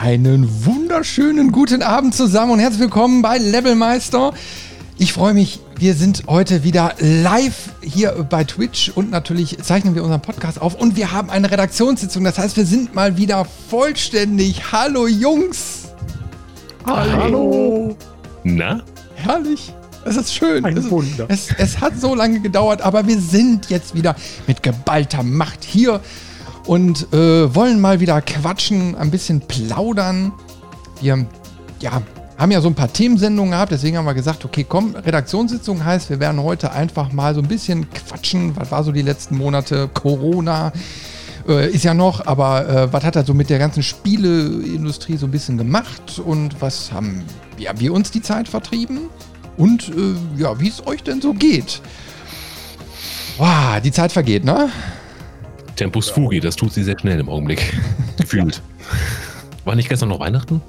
Einen wunderschönen guten Abend zusammen und herzlich willkommen bei Levelmeister. Ich freue mich, wir sind heute wieder live hier bei Twitch und natürlich zeichnen wir unseren Podcast auf und wir haben eine Redaktionssitzung. Das heißt, wir sind mal wieder vollständig. Hallo Jungs! Hallo! Hallo. Na? Herrlich! Es ist schön. Ein es, Wunder. Es, es hat so lange gedauert, aber wir sind jetzt wieder mit geballter Macht hier und äh, wollen mal wieder quatschen, ein bisschen plaudern. Wir ja, haben ja so ein paar Themensendungen gehabt, deswegen haben wir gesagt, okay, komm, Redaktionssitzung heißt, wir werden heute einfach mal so ein bisschen quatschen. Was war so die letzten Monate? Corona äh, ist ja noch, aber äh, was hat er so mit der ganzen Spieleindustrie so ein bisschen gemacht und was haben, haben wir uns die Zeit vertrieben? Und äh, ja, wie es euch denn so geht. Wow, die Zeit vergeht, ne? Tempus Fugi, das tut sie sehr schnell im Augenblick. Gefühlt. War nicht gestern noch Weihnachten?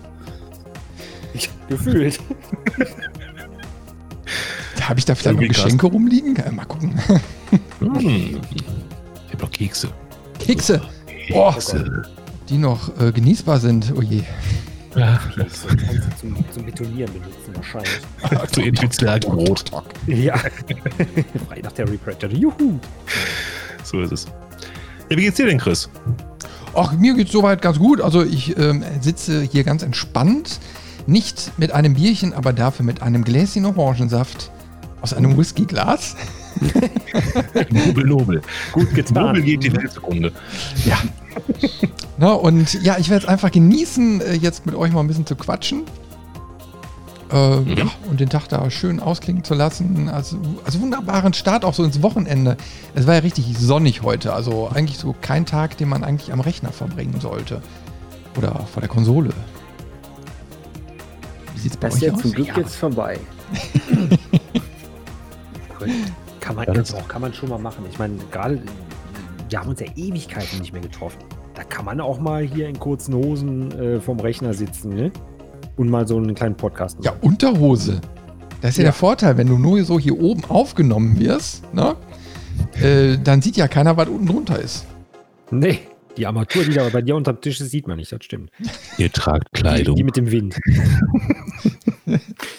Ich, gefühlt. Habe ich da vielleicht noch Geschenke rumliegen? Ja, mal gucken. Hm. Ich hab noch Kekse. Kekse. Oh, die noch äh, genießbar sind. Oh je. Ja. Das zum, zum Betonieren benutzen wahrscheinlich. Zu infiziell Brot. Ja. Frei nach Terry Pratchett. Juhu. So ist es. Wie geht's dir denn, Chris? Ach, mir geht's soweit ganz gut. Also ich ähm, sitze hier ganz entspannt. Nicht mit einem Bierchen, aber dafür mit einem Gläschen Orangensaft aus einem Whiskyglas. nobel, nobel. Gut getan. Nobel geht die Welt zugrunde. Ja. Na, und ja, ich werde es einfach genießen, äh, jetzt mit euch mal ein bisschen zu quatschen. Äh, mhm. ja, und den Tag da schön ausklingen zu lassen. Also, also wunderbaren Start auch so ins Wochenende. Es war ja richtig sonnig heute. Also eigentlich so kein Tag, den man eigentlich am Rechner verbringen sollte. Oder vor der Konsole. Wie sieht's bei das euch ist ja aus? zum Glück ja. jetzt vorbei. kann, man, ja, auch, kann man schon mal machen. Ich meine, gerade, wir haben uns ja Ewigkeiten nicht mehr getroffen. Da kann man auch mal hier in kurzen Hosen äh, vom Rechner sitzen, ne? Und mal so einen kleinen Podcast machen. Ja, Unterhose. Das ist ja, ja, der Vorteil, wenn du nur so hier oben aufgenommen wirst, ne? Äh, dann sieht ja keiner, was unten drunter ist. Nee. Die Armatur, die da bei dir unterm Tisch ist, sieht man nicht, das stimmt. Ihr tragt Kleidung. Die, die mit dem Wind.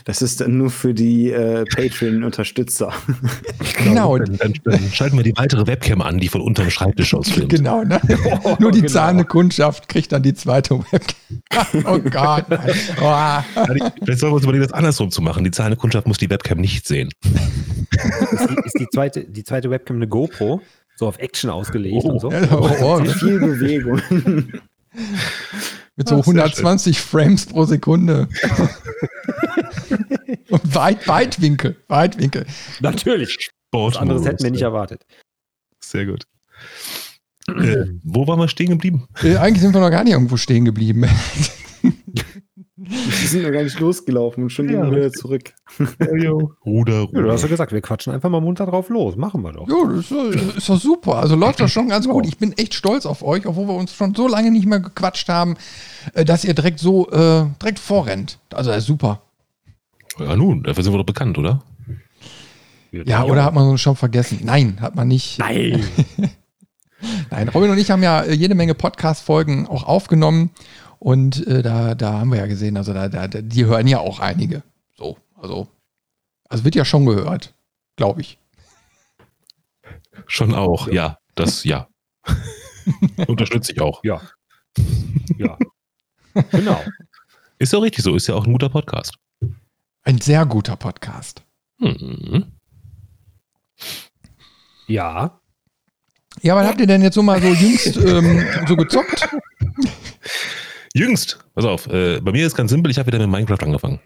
Das ist dann nur für die äh, Patreon-Unterstützer. Genau. Dann, dann, dann, schalten wir die weitere Webcam an, die von unterm Schreibtisch aus filmt. Genau, ne? Oh, nur die genau. zahlende Kundschaft kriegt dann die zweite Webcam. Oh Gott. Oh. Vielleicht sollen wir uns überlegen, das andersrum zu machen. Die zahlende Kundschaft muss die Webcam nicht sehen. Ist die, ist die, zweite, die zweite Webcam eine GoPro? so auf Action ausgelegt oh, und so. Oh, oh, ne? Viel Bewegung. Mit so 120 Frames pro Sekunde. und weit, Weitwinkel. Weitwinkel. Natürlich. Was anderes hätten wir nicht erwartet. Sehr gut. Äh, wo waren wir stehen geblieben? Äh, eigentlich sind wir noch gar nicht irgendwo stehen geblieben. Die sind ja gar nicht losgelaufen und schon ja. gehen wir wieder zurück. Ruder, Ruder. Ja, du hast ja gesagt, wir quatschen einfach mal munter drauf los. Machen wir doch. Ja, das ist, ist doch super. Also läuft das schon ganz gut. Ich bin echt stolz auf euch, obwohl wir uns schon so lange nicht mehr gequatscht haben, äh, dass ihr direkt so äh, direkt vorrennt. Also das ist super. Ja, nun, dafür sind wir doch bekannt, oder? Ja, oder hat man uns schon vergessen? Nein, hat man nicht. Nein. Nein, Robin und ich haben ja jede Menge Podcast-Folgen auch aufgenommen und äh, da, da haben wir ja gesehen, also da, da, die hören ja auch einige. So, also, also wird ja schon gehört, glaube ich. Schon auch, ja. ja das, ja. Unterstütze ich auch. Ja. Ja. genau. Ist ja richtig so, ist ja auch ein guter Podcast. Ein sehr guter Podcast. Mhm. Ja. Ja, was habt ihr denn jetzt so mal so jüngst ähm, so gezockt? Jüngst, pass auf, äh, bei mir ist ganz simpel, ich habe wieder mit Minecraft angefangen.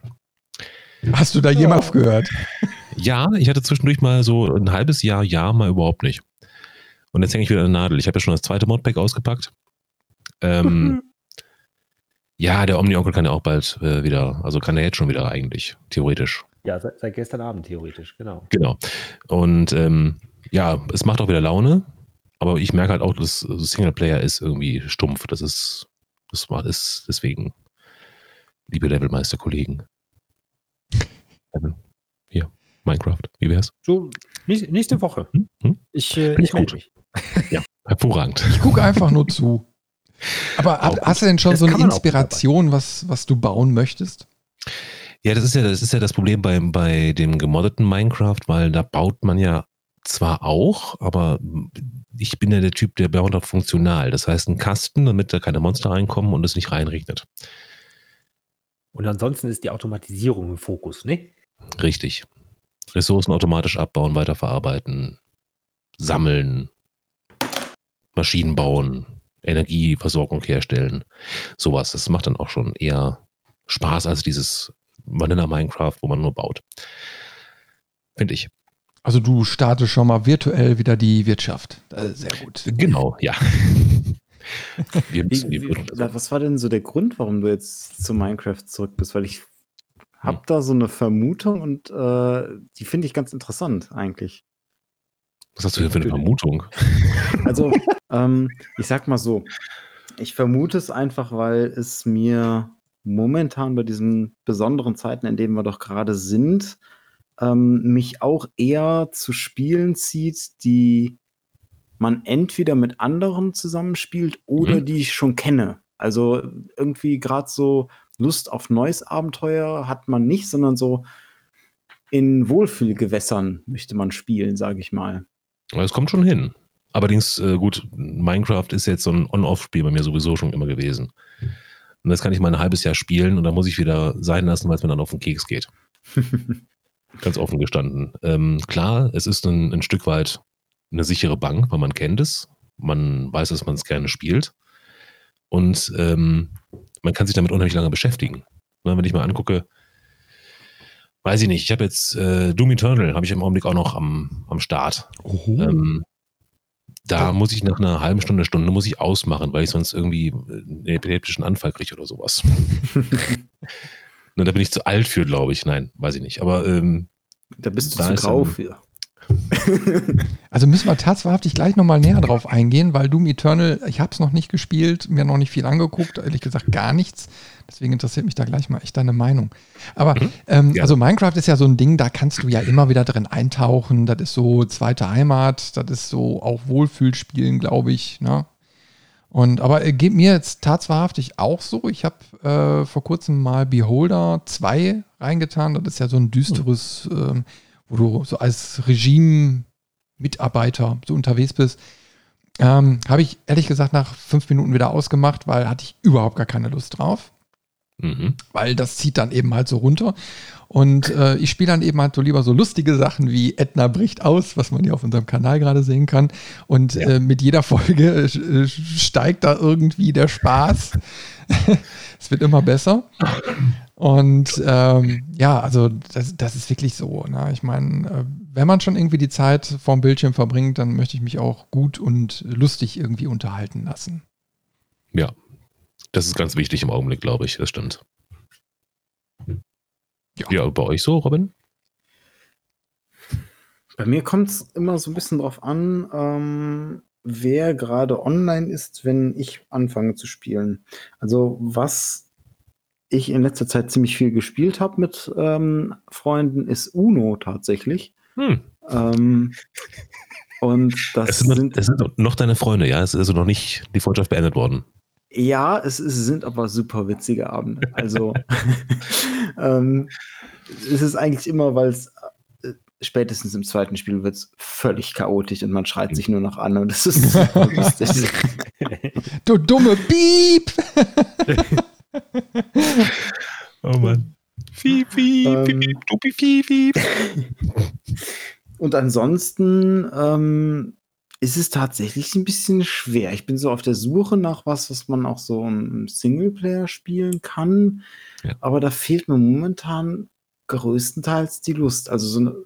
Hast du da ja. jemals gehört? Ja, ich hatte zwischendurch mal so ein halbes Jahr, Jahr mal überhaupt nicht. Und jetzt hänge ich wieder an der Nadel. Ich habe ja schon das zweite Modpack ausgepackt. Ähm. Ja, der Omni-Onkel kann ja auch bald äh, wieder, also kann er jetzt schon wieder eigentlich, theoretisch. Ja, seit, seit gestern Abend theoretisch, genau. Genau. Und ähm, ja, es macht auch wieder Laune, aber ich merke halt auch, dass Singleplayer ist irgendwie stumpf. Das ist das war es. Deswegen, liebe Levelmeister-Kollegen. Hier, Minecraft, wie wär's? So, nächste Woche. Hm? Hm? Ich, äh, ich melde mich. Ja, hervorragend. Ich gucke einfach nur zu. Aber Auch hast du denn schon Das so eine gut Inspiration, was, was du bauen möchtest? Ja, das ist ja das, ist ja das Problem bei, bei dem gemoddeten Minecraft, weil da baut man ja zwar auch, aber ich bin ja der Typ, der baut funktional. Das heißt, ein Kasten, damit da keine Monster reinkommen und es nicht reinregnet. Und ansonsten ist die Automatisierung im Fokus, ne? Richtig. Ressourcen automatisch abbauen, weiterverarbeiten, sammeln, Maschinen bauen, Energieversorgung herstellen. Sowas. Das macht dann auch schon eher Spaß als dieses Vanilla Minecraft, wo man nur baut. Finde ich. Also du startest schon mal virtuell wieder die Wirtschaft. Ist sehr gut. Genau, ja. Wir müssen die wie, Wirtschaft- was war denn so der Grund, warum du jetzt zu Minecraft zurück bist? Weil ich Hm. habe da so eine Vermutung und äh, die finde ich ganz interessant eigentlich. Was hast du denn für eine Vermutung? Also, ähm, ich sag mal so, ich vermute es einfach, weil es mir momentan bei diesen besonderen Zeiten, in denen wir doch gerade sind, ähm, mich auch eher zu Spielen zieht, die man entweder mit anderen zusammenspielt oder Mhm. die ich schon kenne. Also irgendwie gerade so Lust auf neues Abenteuer hat man nicht, sondern so in Wohlfühlgewässern möchte man spielen, sage ich mal. Es kommt schon hin. Allerdings, äh, gut, Minecraft ist jetzt so ein On-Off-Spiel bei mir sowieso schon immer gewesen. Und das kann ich mal ein halbes Jahr spielen und dann muss ich wieder sein lassen, weil es mir dann auf den Keks geht. Ganz offen gestanden. Ähm, klar, es ist ein, ein Stück weit eine sichere Bank, weil man kennt es. Man weiß, dass man es gerne spielt. Und ähm, man kann sich damit unheimlich lange beschäftigen. Ne, wenn ich mal angucke, weiß ich nicht, ich habe jetzt äh, Doom Eternal, habe ich im Augenblick auch noch am, am Start. Ähm, da muss ich nach einer halben Stunde, Stunde muss ich ausmachen, weil ich sonst irgendwie einen epileptischen Anfall kriege oder sowas. Na, da bin ich zu alt für, glaube ich. Nein, weiß ich nicht. Aber ähm, Da bist du Da zu grau für. Also müssen wir tatsächlich gleich nochmal näher drauf eingehen, weil Doom Eternal, ich habe es noch nicht gespielt, mir noch nicht viel angeguckt, ehrlich gesagt gar nichts. Deswegen interessiert mich da gleich mal echt deine Meinung. Aber Mhm. ähm, Gerne. also Minecraft ist ja so ein Ding, da kannst du ja immer wieder drin eintauchen. Das ist so zweite Heimat, das ist so auch Wohlfühlspielen, glaube ich. Ne? Und aber äh, geht mir jetzt tatsächlich auch so. Ich habe äh, vor kurzem mal Beholder 2 reingetan. Das ist ja so ein düsteres, ähm, wo du so als Regime-Mitarbeiter so unterwegs bist. Ähm, habe ich ehrlich gesagt nach fünf Minuten wieder ausgemacht, weil hatte ich überhaupt gar keine Lust drauf mhm. weil das zieht dann eben halt so runter. Und äh, ich spiele dann eben halt so lieber so lustige Sachen wie Edna bricht aus, was man ja auf unserem Kanal gerade sehen kann. Und Ja. äh, mit jeder Folge äh, steigt da irgendwie der Spaß. es wird immer besser. Und ähm, ja, also das, das ist wirklich so. Ne? Ich meine, äh, wenn man schon irgendwie die Zeit vorm Bildschirm verbringt, dann möchte ich mich auch gut und lustig irgendwie unterhalten lassen. ja. Das ist ganz wichtig im Augenblick, glaube ich. Das stimmt. Ja. Ja, bei euch so, Robin? Bei mir kommt es immer so ein bisschen drauf an, ähm, wer gerade online ist, wenn ich anfange zu spielen. Also was ich in letzter Zeit ziemlich viel gespielt habe mit ähm, Freunden, ist Uno tatsächlich. Hm. Ähm, und das Es sind, noch, sind es sind noch deine Freunde, ja? Es ist also noch nicht die Freundschaft beendet worden. Ja, es, es sind aber super witzige Abende. Also ähm, es ist eigentlich immer, weil es äh, spätestens im zweiten Spiel wird es völlig chaotisch und man schreit sich nur noch an und das ist super lustig. Du dumme Piep! Oh Mann. Fiep, fiep, Ähm. fiep, dupi, fiep, fiep. Und ansonsten ähm, ist es tatsächlich ein bisschen schwer. Ich bin so auf der Suche nach was, was man auch so im Singleplayer spielen kann. Ja. Aber da fehlt mir momentan größtenteils die Lust. Also so eine,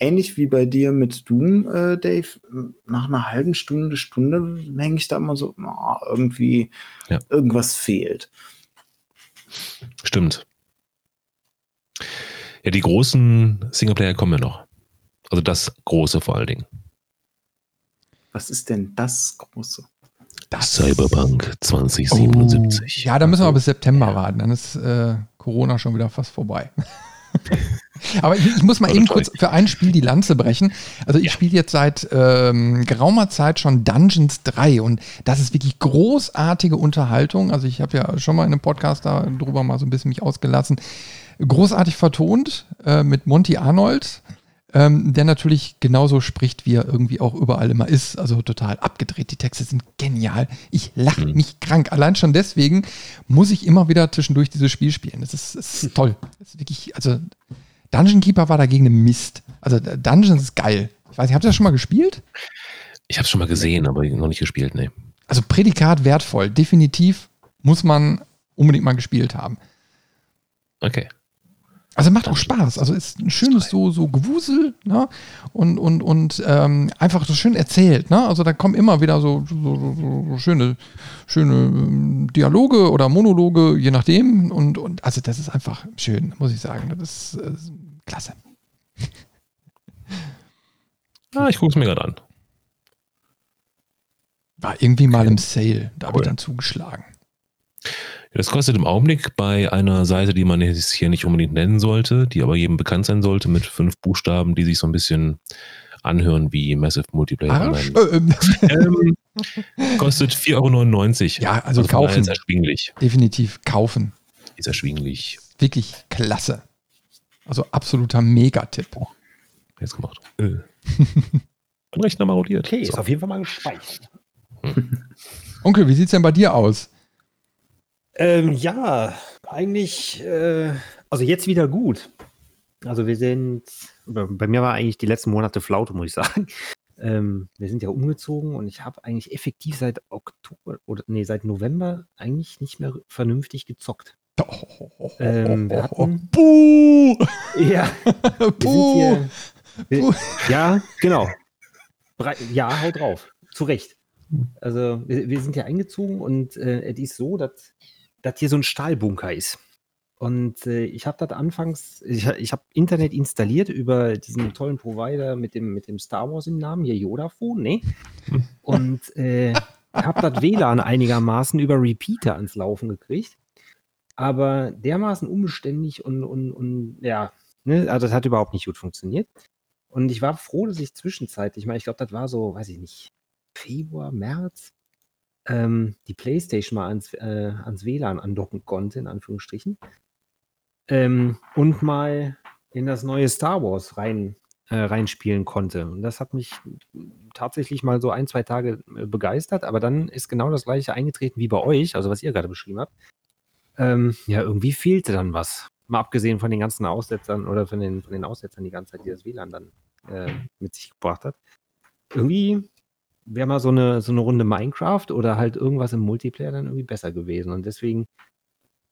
ähnlich wie bei dir mit Doom, äh, Dave, nach einer halben Stunde, Stunde hänge ich da immer so, ah, irgendwie Ja. irgendwas fehlt. Stimmt. Ja, die großen Singleplayer kommen ja noch. Also das große vor allen Dingen. Was ist denn das Große? Das Cyberpunk 2077. Oh, ja, da müssen wir bis September warten. Dann ist äh, Corona schon wieder fast vorbei. Aber ich, ich muss mal Also eben kurz für ein Spiel die Lanze brechen. Also ich Ja. spiele jetzt seit ähm, geraumer Zeit schon Dungeons 3 und das ist wirklich großartige Unterhaltung. Also ich habe ja schon mal in einem Podcast darüber mal so ein bisschen mich ausgelassen. Großartig vertont äh, mit Monty Arnold, ähm, der natürlich genauso spricht, wie er irgendwie auch überall immer ist. Also total abgedreht. Die Texte sind genial. Ich lache Mhm. mich krank. Allein schon deswegen muss ich immer wieder zwischendurch dieses Spiel spielen. Das ist, das ist toll. Das ist wirklich, also Dungeon Keeper war dagegen ein Mist. Also Dungeons ist geil. Ich weiß nicht, habt ihr das schon mal gespielt? Ich habe es schon mal gesehen, aber noch nicht gespielt, nee. Also Prädikat wertvoll. Definitiv muss man unbedingt mal gespielt haben. Okay. Also macht auch Spaß. Also ist ein schönes so, so Gewusel ne? und, und, und ähm, einfach so schön erzählt. Ne? Also da kommen immer wieder so, so, so, so, schöne, schöne ähm, Dialoge oder Monologe, je nachdem. Und, und also das ist einfach schön, muss ich sagen. Das ist äh, klasse. Ah, ich gucke es mir gerade an. War irgendwie mal im Sale. Da habe ich Cool. dann zugeschlagen. Das kostet im Augenblick bei einer Seite, die man jetzt hier nicht unbedingt nennen sollte, die aber jedem bekannt sein sollte, mit fünf Buchstaben, die sich so ein bisschen anhören wie Massive Multiplayer. Arsch? Online. Äh, äh, Ähm, kostet 4,99 Euro. Ja, also daher kaufen. Ist erschwinglich. definitiv kaufen. Ist erschwinglich. Wirklich klasse. Also absoluter Megatipp. Jetzt gemacht. Äh. Rechner marodiert. Okay, ist so. auf jeden Fall mal gespeichert. Onkel, wie sieht's denn bei dir aus? Ähm, ja, eigentlich, äh, also jetzt wieder gut. Also wir sind, bei mir war eigentlich die letzten Monate Flaute, muss ich sagen. Ähm, wir sind ja umgezogen und ich habe eigentlich effektiv seit Oktober oder nee, seit November eigentlich nicht mehr vernünftig gezockt. Ähm, wir hatten- Buh! Ja, Buh! hier. Ja, genau. Ja, haut drauf. Zu Recht. Also, wir, wir sind ja eingezogen und äh, es ist so, dass das hier so ein Stahlbunker ist. Und äh, ich habe das anfangs, ich, ich habe Internet installiert über diesen tollen Provider mit dem, mit dem Star Wars im Namen, hier Vodafone, ne? Und äh, habe das WLAN einigermaßen über Repeater ans Laufen gekriegt. Aber dermaßen unbeständig und, und, und ja, ne? also das hat überhaupt nicht gut funktioniert. Und ich war froh, dass ich zwischenzeitlich, ich meine, ich glaube, das war so, weiß ich nicht, Februar, März, ähm, die Playstation mal ans, äh, ans WLAN andocken konnte, in Anführungsstrichen. Ähm, und mal in das neue Star Wars rein, äh, reinspielen konnte. Und das hat mich tatsächlich mal so ein, zwei Tage äh, begeistert, aber dann ist genau das gleiche eingetreten wie bei euch, also was ihr gerade beschrieben habt. Ähm, ja, irgendwie fehlte dann was. Mal abgesehen von den ganzen Aussetzern oder von den, von den Aussetzern die ganze Zeit, die das WLAN dann äh, mit sich gebracht hat. Irgendwie wäre mal so eine, so eine Runde Minecraft oder halt irgendwas im Multiplayer dann irgendwie besser gewesen. Und deswegen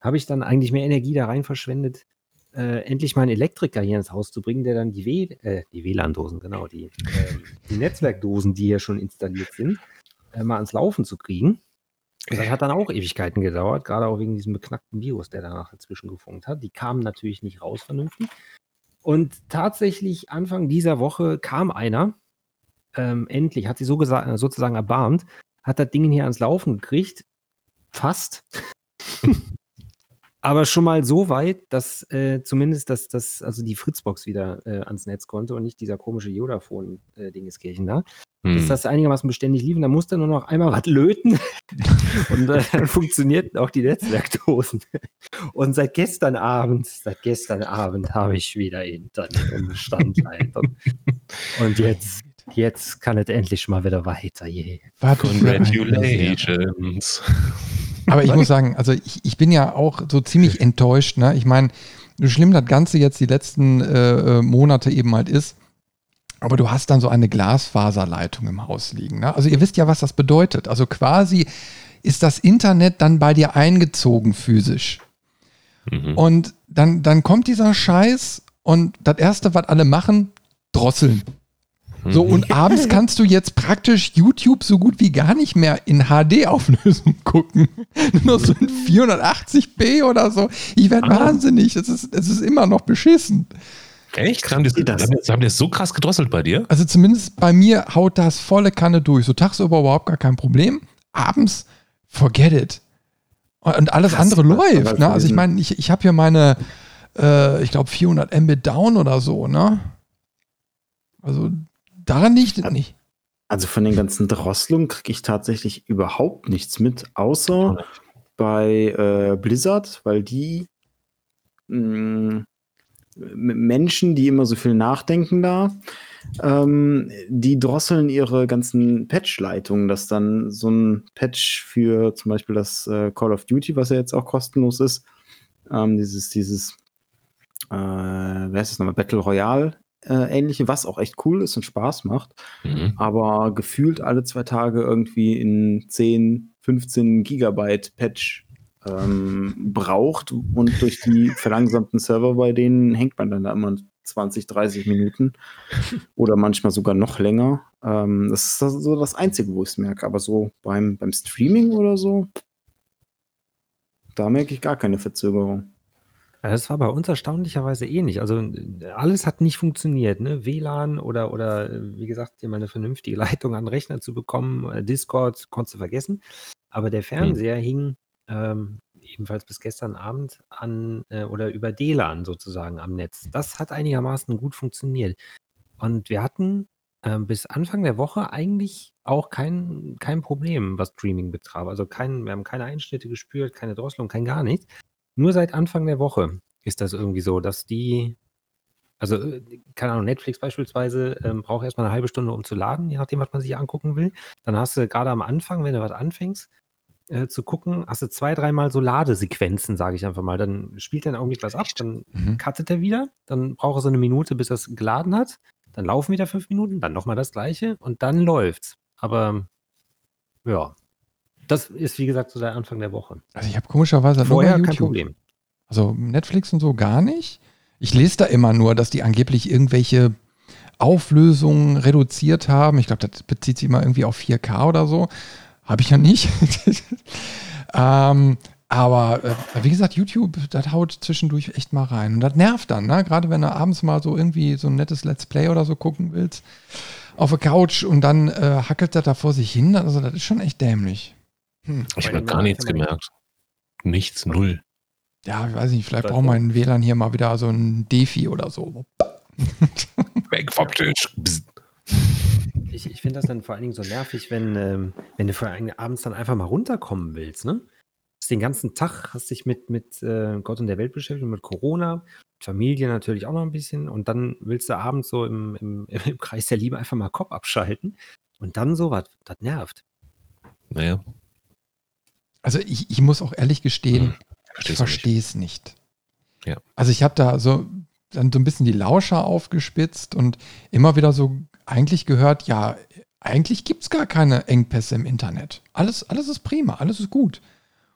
habe ich dann eigentlich mehr Energie da rein verschwendet, äh, endlich mal einen Elektriker hier ins Haus zu bringen, der dann die, w äh, die WLAN-Dosen, genau, die, ähm, die Netzwerkdosen, die hier schon installiert sind, äh, mal ans Laufen zu kriegen. Das hat dann auch Ewigkeiten gedauert, gerade auch wegen diesem beknackten Virus, der danach dazwischen gefunkt hat. Die kamen natürlich nicht raus vernünftig. Und tatsächlich Anfang dieser Woche kam einer, ähm, endlich, hat sie so gesa- sozusagen erbarmt, hat das Ding hier ans Laufen gekriegt. Fast. Aber schon mal so weit, dass äh, zumindest das, das, also die Fritzbox wieder äh, ans Netz konnte und nicht dieser komische Vodafone-Dingeskirchen da dass Hm. das einigermaßen beständig lief. Und dann musste nur noch einmal was löten und äh, dann funktionierten auch die Netzwerkdosen. Und seit gestern Abend, seit gestern Abend habe ich wieder Internet Bestandteil. Und, und jetzt, jetzt kann es endlich mal wieder weiter. Yeah. Congratulations. Aber ich muss sagen, also ich, ich bin ja auch so ziemlich enttäuscht. Ne? Ich meine, so schlimm das Ganze jetzt die letzten äh, äh, Monate eben halt ist, aber du hast dann so eine Glasfaserleitung im Haus liegen. Ne? Also ihr wisst ja, was das bedeutet. Also quasi ist das Internet dann bei dir eingezogen physisch. Mhm. Und dann, dann kommt dieser Scheiß und das Erste, was alle machen, drosseln. So, Mhm. und abends kannst du jetzt praktisch YouTube so gut wie gar nicht mehr in HD-Auflösung gucken. Nur noch so in 480p oder so. Ich werde Ah. wahnsinnig. Es ist, es ist immer noch beschissen. Echt? Haben die, das? haben, die, haben die das so krass gedrosselt bei dir? Also zumindest bei mir haut das volle Kanne durch. So tagsüber überhaupt gar kein Problem. Abends, forget it. Und alles Krass, andere läuft. Ne? Also ich meine, ich, ich habe hier meine äh, ich glaube, 400 Mbit down oder so, ne? Also daran liegt es nicht. Also von den ganzen Drosselungen kriege ich tatsächlich überhaupt nichts mit, außer bei äh, Blizzard, weil die mh, Menschen, die immer so viel nachdenken da, ähm, die drosseln ihre ganzen Patch-Leitungen, dass dann so ein Patch für zum Beispiel das äh, Call of Duty, was ja jetzt auch kostenlos ist, ähm, dieses, dieses, äh, wer ist das nochmal, Battle Royale ähnliche, was auch echt cool ist und Spaß macht, mhm. aber gefühlt alle zwei Tage irgendwie in 10, 15 Gigabyte Patch ähm, braucht und durch die verlangsamten Server bei denen hängt man dann da immer 20, 30 Minuten oder manchmal sogar noch länger. Ähm, das ist so das Einzige, wo ich es merke. Aber so beim, beim Streaming oder so, da merke ich gar keine Verzögerung. Das war bei uns erstaunlicherweise ähnlich. Also alles hat nicht funktioniert. Ne? WLAN oder, oder wie gesagt, hier mal eine vernünftige Leitung an den Rechner zu bekommen. Äh, Discord konntest du vergessen. Aber der hm. Fernseher hing ähm, ebenfalls bis gestern Abend an äh, oder über DLAN sozusagen am Netz. Das hat einigermaßen gut funktioniert. Und wir hatten ähm, bis Anfang der Woche eigentlich auch kein, kein Problem, was Streaming betraf. Also kein, wir haben keine Einschnitte gespürt, keine Drosselung, kein gar nichts. Nur seit Anfang der Woche ist das irgendwie so, dass die, also äh, keine Ahnung, Netflix beispielsweise ähm, braucht erstmal eine halbe Stunde, um zu laden, je nachdem, was man sich angucken will. Dann hast du gerade am Anfang, wenn du was anfängst, äh, zu gucken, hast du zwei, dreimal so Ladesequenzen, sage ich einfach mal. Dann spielt er irgendwie was ab, dann mhm. cuttet er wieder, dann braucht er so eine Minute, bis es geladen hat. Dann laufen wieder fünf Minuten, dann nochmal das gleiche und dann läuft's. Aber ja, das ist wie gesagt so der Anfang der Woche. Also ich habe komischerweise vorher kein Problem. Also Netflix und so gar nicht. Ich lese da immer nur, dass die angeblich irgendwelche Auflösungen reduziert haben. Ich glaube, das bezieht sich immer irgendwie auf 4K oder so. Habe ich ja nicht. ähm, aber äh, wie gesagt, YouTube, das haut zwischendurch echt mal rein. Und das nervt dann, ne? Gerade wenn du abends mal so irgendwie so ein nettes Let's Play oder so gucken willst auf der Couch und dann äh, hackelt das da vor sich hin. Also das ist schon echt dämlich. Hm. Ich habe gar nichts gemerkt. Nichts, null. Ja, ich weiß nicht, vielleicht braucht mein WLAN hier mal wieder so ein Defi oder so. Weg vom Tisch. Ich, ich finde das dann vor allen Dingen so nervig, wenn, ähm, wenn du vor allem abends dann einfach mal runterkommen willst, ne? Den ganzen Tag hast dich mit, mit äh, Gott und der Welt beschäftigt, mit Corona, Familie natürlich auch noch ein bisschen und dann willst du abends so im, im, im Kreis der Liebe einfach mal Kopf abschalten und dann sowas, das nervt. Naja. Also ich, ich muss auch ehrlich gestehen, hm, ich verstehe es nicht. Ja. Also ich habe da so dann so ein bisschen die Lauscher aufgespitzt und immer wieder so eigentlich gehört, ja, eigentlich gibt es gar keine Engpässe im Internet. Alles, alles ist prima, alles ist gut.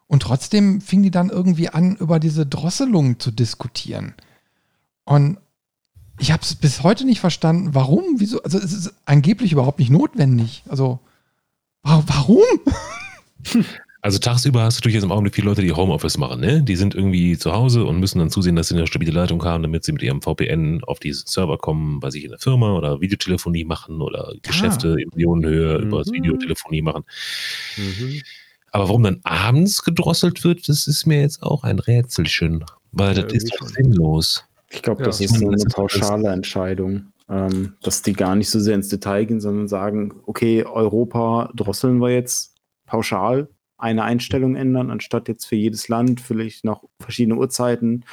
Und trotzdem fing die dann irgendwie an, über diese Drosselung zu diskutieren. Und ich habe es bis heute nicht verstanden, warum, wieso, also es ist angeblich überhaupt nicht notwendig. Also, warum? Also tagsüber hast du natürlich jetzt im Augenblick viele Leute, die Homeoffice machen, ne? Die sind irgendwie zu Hause und müssen dann zusehen, dass sie eine stabile Leitung haben, damit sie mit ihrem VPN auf die Server kommen, bei sich in der Firma oder Videotelefonie machen oder ah. Geschäfte in Millionenhöhe mhm. über das Videotelefonie machen. Mhm. Aber warum dann abends gedrosselt wird, das ist mir jetzt auch ein Rätselchen, weil ja, das ist doch sinnlos. Ich glaube, das ja. ist so eine pauschale Entscheidung, ähm, dass die gar nicht so sehr ins Detail gehen, sondern sagen, okay, Europa drosseln wir jetzt pauschal eine Einstellung ändern, anstatt jetzt für jedes Land vielleicht noch verschiedene Uhrzeiten.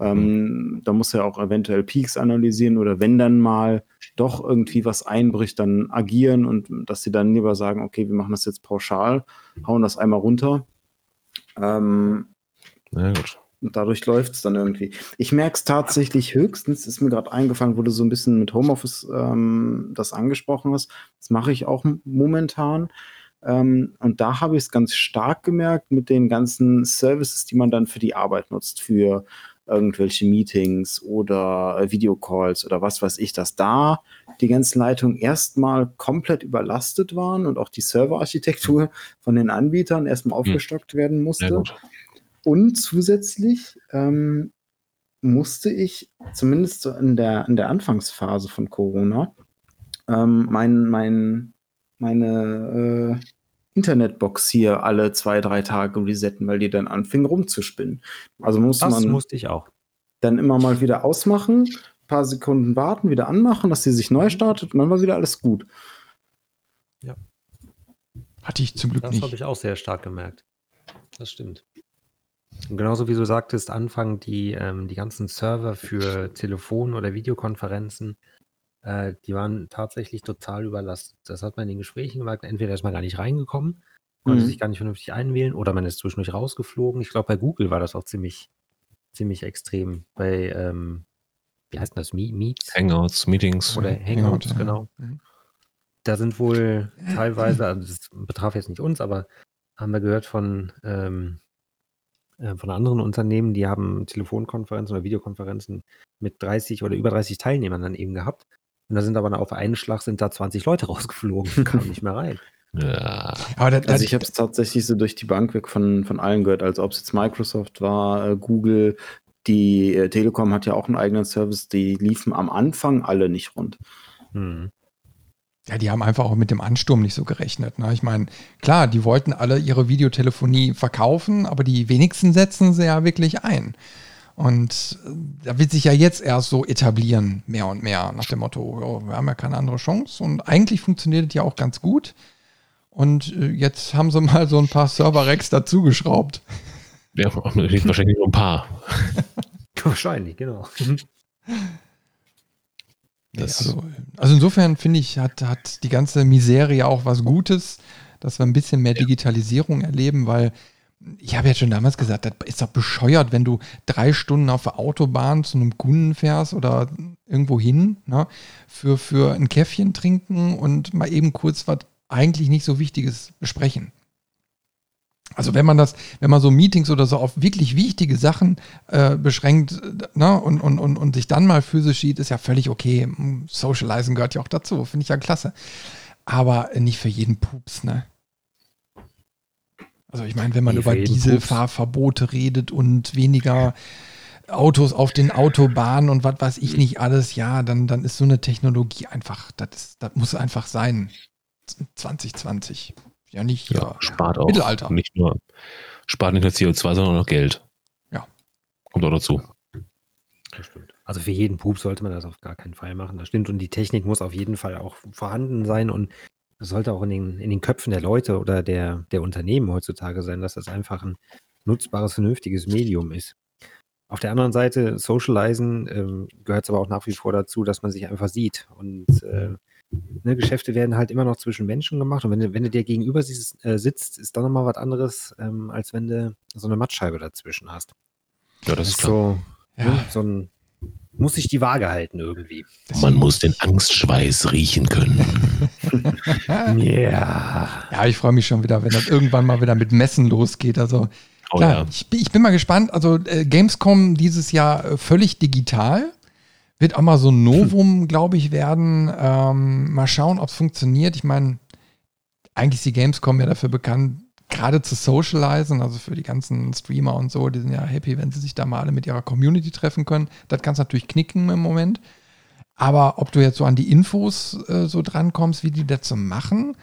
Ähm, da muss er auch eventuell Peaks analysieren oder wenn dann mal doch irgendwie was einbricht, dann agieren und dass sie dann lieber sagen, okay, wir machen das jetzt pauschal, hauen das einmal runter. Ähm, Na gut. Und dadurch läuft es dann irgendwie. Ich merke es tatsächlich höchstens, ist mir gerade eingefallen, wo du so ein bisschen mit Homeoffice ähm, das angesprochen hast. Das mache ich auch momentan. Ähm, und da habe ich es ganz stark gemerkt mit den ganzen Services, die man dann für die Arbeit nutzt, für irgendwelche Meetings oder äh, Videocalls oder was weiß ich, dass da die ganzen Leitungen erstmal komplett überlastet waren und auch die Serverarchitektur von den Anbietern erstmal hm. aufgestockt werden musste. Und zusätzlich ähm, musste ich zumindest in der, in der Anfangsphase von Corona ähm, mein, mein, meine äh, Internetbox hier alle zwei, drei Tage resetten, weil die dann anfing rumzuspinnen. Also musste das man. musste ich auch. dann immer mal wieder ausmachen, ein paar Sekunden warten, wieder anmachen, dass sie sich neu startet und dann war wieder alles gut. Hatte ich zum Glück Das habe nicht. ich auch sehr stark gemerkt. Das stimmt. Und genauso wie du sagtest, Anfang die, ähm, die ganzen Server für Telefon- oder Videokonferenzen, äh, die waren tatsächlich total überlastet. Das hat man in den Gesprächen gemerkt. Entweder ist man gar nicht reingekommen, konnte Mhm. sich gar nicht vernünftig einwählen oder man ist zwischendurch rausgeflogen. Ich glaube, bei Google war das auch ziemlich, ziemlich extrem. Bei, ähm, wie heißt das? Me Meets? Hangouts, Meetings. Oder Hangouts, ja. genau. Mhm. Da sind wohl teilweise, also das betraf jetzt nicht uns, aber haben wir gehört von, ähm, äh, von anderen Unternehmen, die haben Telefonkonferenzen oder Videokonferenzen mit 30 oder über 30 Teilnehmern dann eben gehabt. Und da sind aber auf einen Schlag sind da 20 Leute rausgeflogen, kamen nicht mehr rein. Ja. Aber da, da, Also ich habe es tatsächlich so durch die Bank weg von, von allen gehört, also ob es jetzt Microsoft war, äh, Google, die äh, Telekom hat ja auch einen eigenen Service, die liefen am Anfang alle nicht rund. Hm. Ja, die haben einfach auch mit dem Ansturm nicht so gerechnet. Ne? Ich meine, klar, die wollten alle ihre Videotelefonie verkaufen, aber die wenigsten setzen sie ja wirklich ein. Und äh, da wird sich ja jetzt erst so etablieren, mehr und mehr, nach dem Motto, oh, wir haben ja keine andere Chance. Und eigentlich funktioniert es ja auch ganz gut. Und äh, jetzt haben sie mal so ein paar Server-Racks dazugeschraubt. ja wahrscheinlich nur ein paar. Wahrscheinlich, genau. Nee, Das- also, also insofern finde ich, hat, hat die ganze Miserie auch was Gutes, dass wir ein bisschen mehr Digitalisierung erleben, weil ich habe ja schon damals gesagt, das ist doch bescheuert, wenn du drei Stunden auf der Autobahn zu einem Kunden fährst oder irgendwo hin, ne, für, für ein Käffchen trinken und mal eben kurz was eigentlich nicht so Wichtiges besprechen. Also wenn man das, wenn man so Meetings oder so auf wirklich wichtige Sachen äh, beschränkt ne, und, und, und, und sich dann mal physisch sieht, ist ja völlig okay. Mm, Socializen gehört ja auch dazu, finde ich ja klasse. Aber nicht für jeden Pups, ne? Also ich meine, wenn man über Dieselfahrverbote redet und weniger Autos auf den Autobahnen und was weiß ich nicht alles, ja, dann, dann ist so eine Technologie einfach, das, ist, das muss einfach sein. 2020. Ja, nicht Ja, ja, spart auch. Mittelalter. Nicht nur, spart nicht nur CO2, sondern auch noch Geld. Ja. Kommt auch dazu. Das stimmt. Also für jeden Pup sollte man das auf gar keinen Fall machen. Das stimmt. Und die Technik muss auf jeden Fall auch vorhanden sein und sollte auch in den, in den Köpfen der Leute oder der, der Unternehmen heutzutage sein, dass das einfach ein nutzbares, vernünftiges Medium ist. Auf der anderen Seite, Socializen ähm, gehört es aber auch nach wie vor dazu, dass man sich einfach sieht. Und äh, ne, Geschäfte werden halt immer noch zwischen Menschen gemacht. Und wenn du, wenn du dir gegenüber sitzt, äh, sitzt ist dann nochmal was anderes, ähm, als wenn du so eine Mattscheibe dazwischen hast. Ja, das ist klar. so, Ja. ne, so ein, muss sich die Waage halten irgendwie. Man muss den Angstschweiß riechen können. Ja. Ja, ich freue mich schon wieder, wenn das irgendwann mal wieder mit Messen losgeht. Also Oh klar, ja. ich, bin- ich bin mal gespannt. Also äh, Gamescom dieses Jahr äh, völlig digital. Wird auch mal so ein Novum, glaube ich, werden. Ähm, mal schauen, ob es funktioniert. Ich meine, eigentlich ist die Gamescom ja dafür bekannt, gerade zu socialisen, also für die ganzen Streamer und so, die sind ja happy, wenn sie sich da mal alle mit ihrer Community treffen können. Das kann es natürlich knicken im Moment. Aber ob du jetzt so an die Infos äh, so drankommst, wie die das so machen,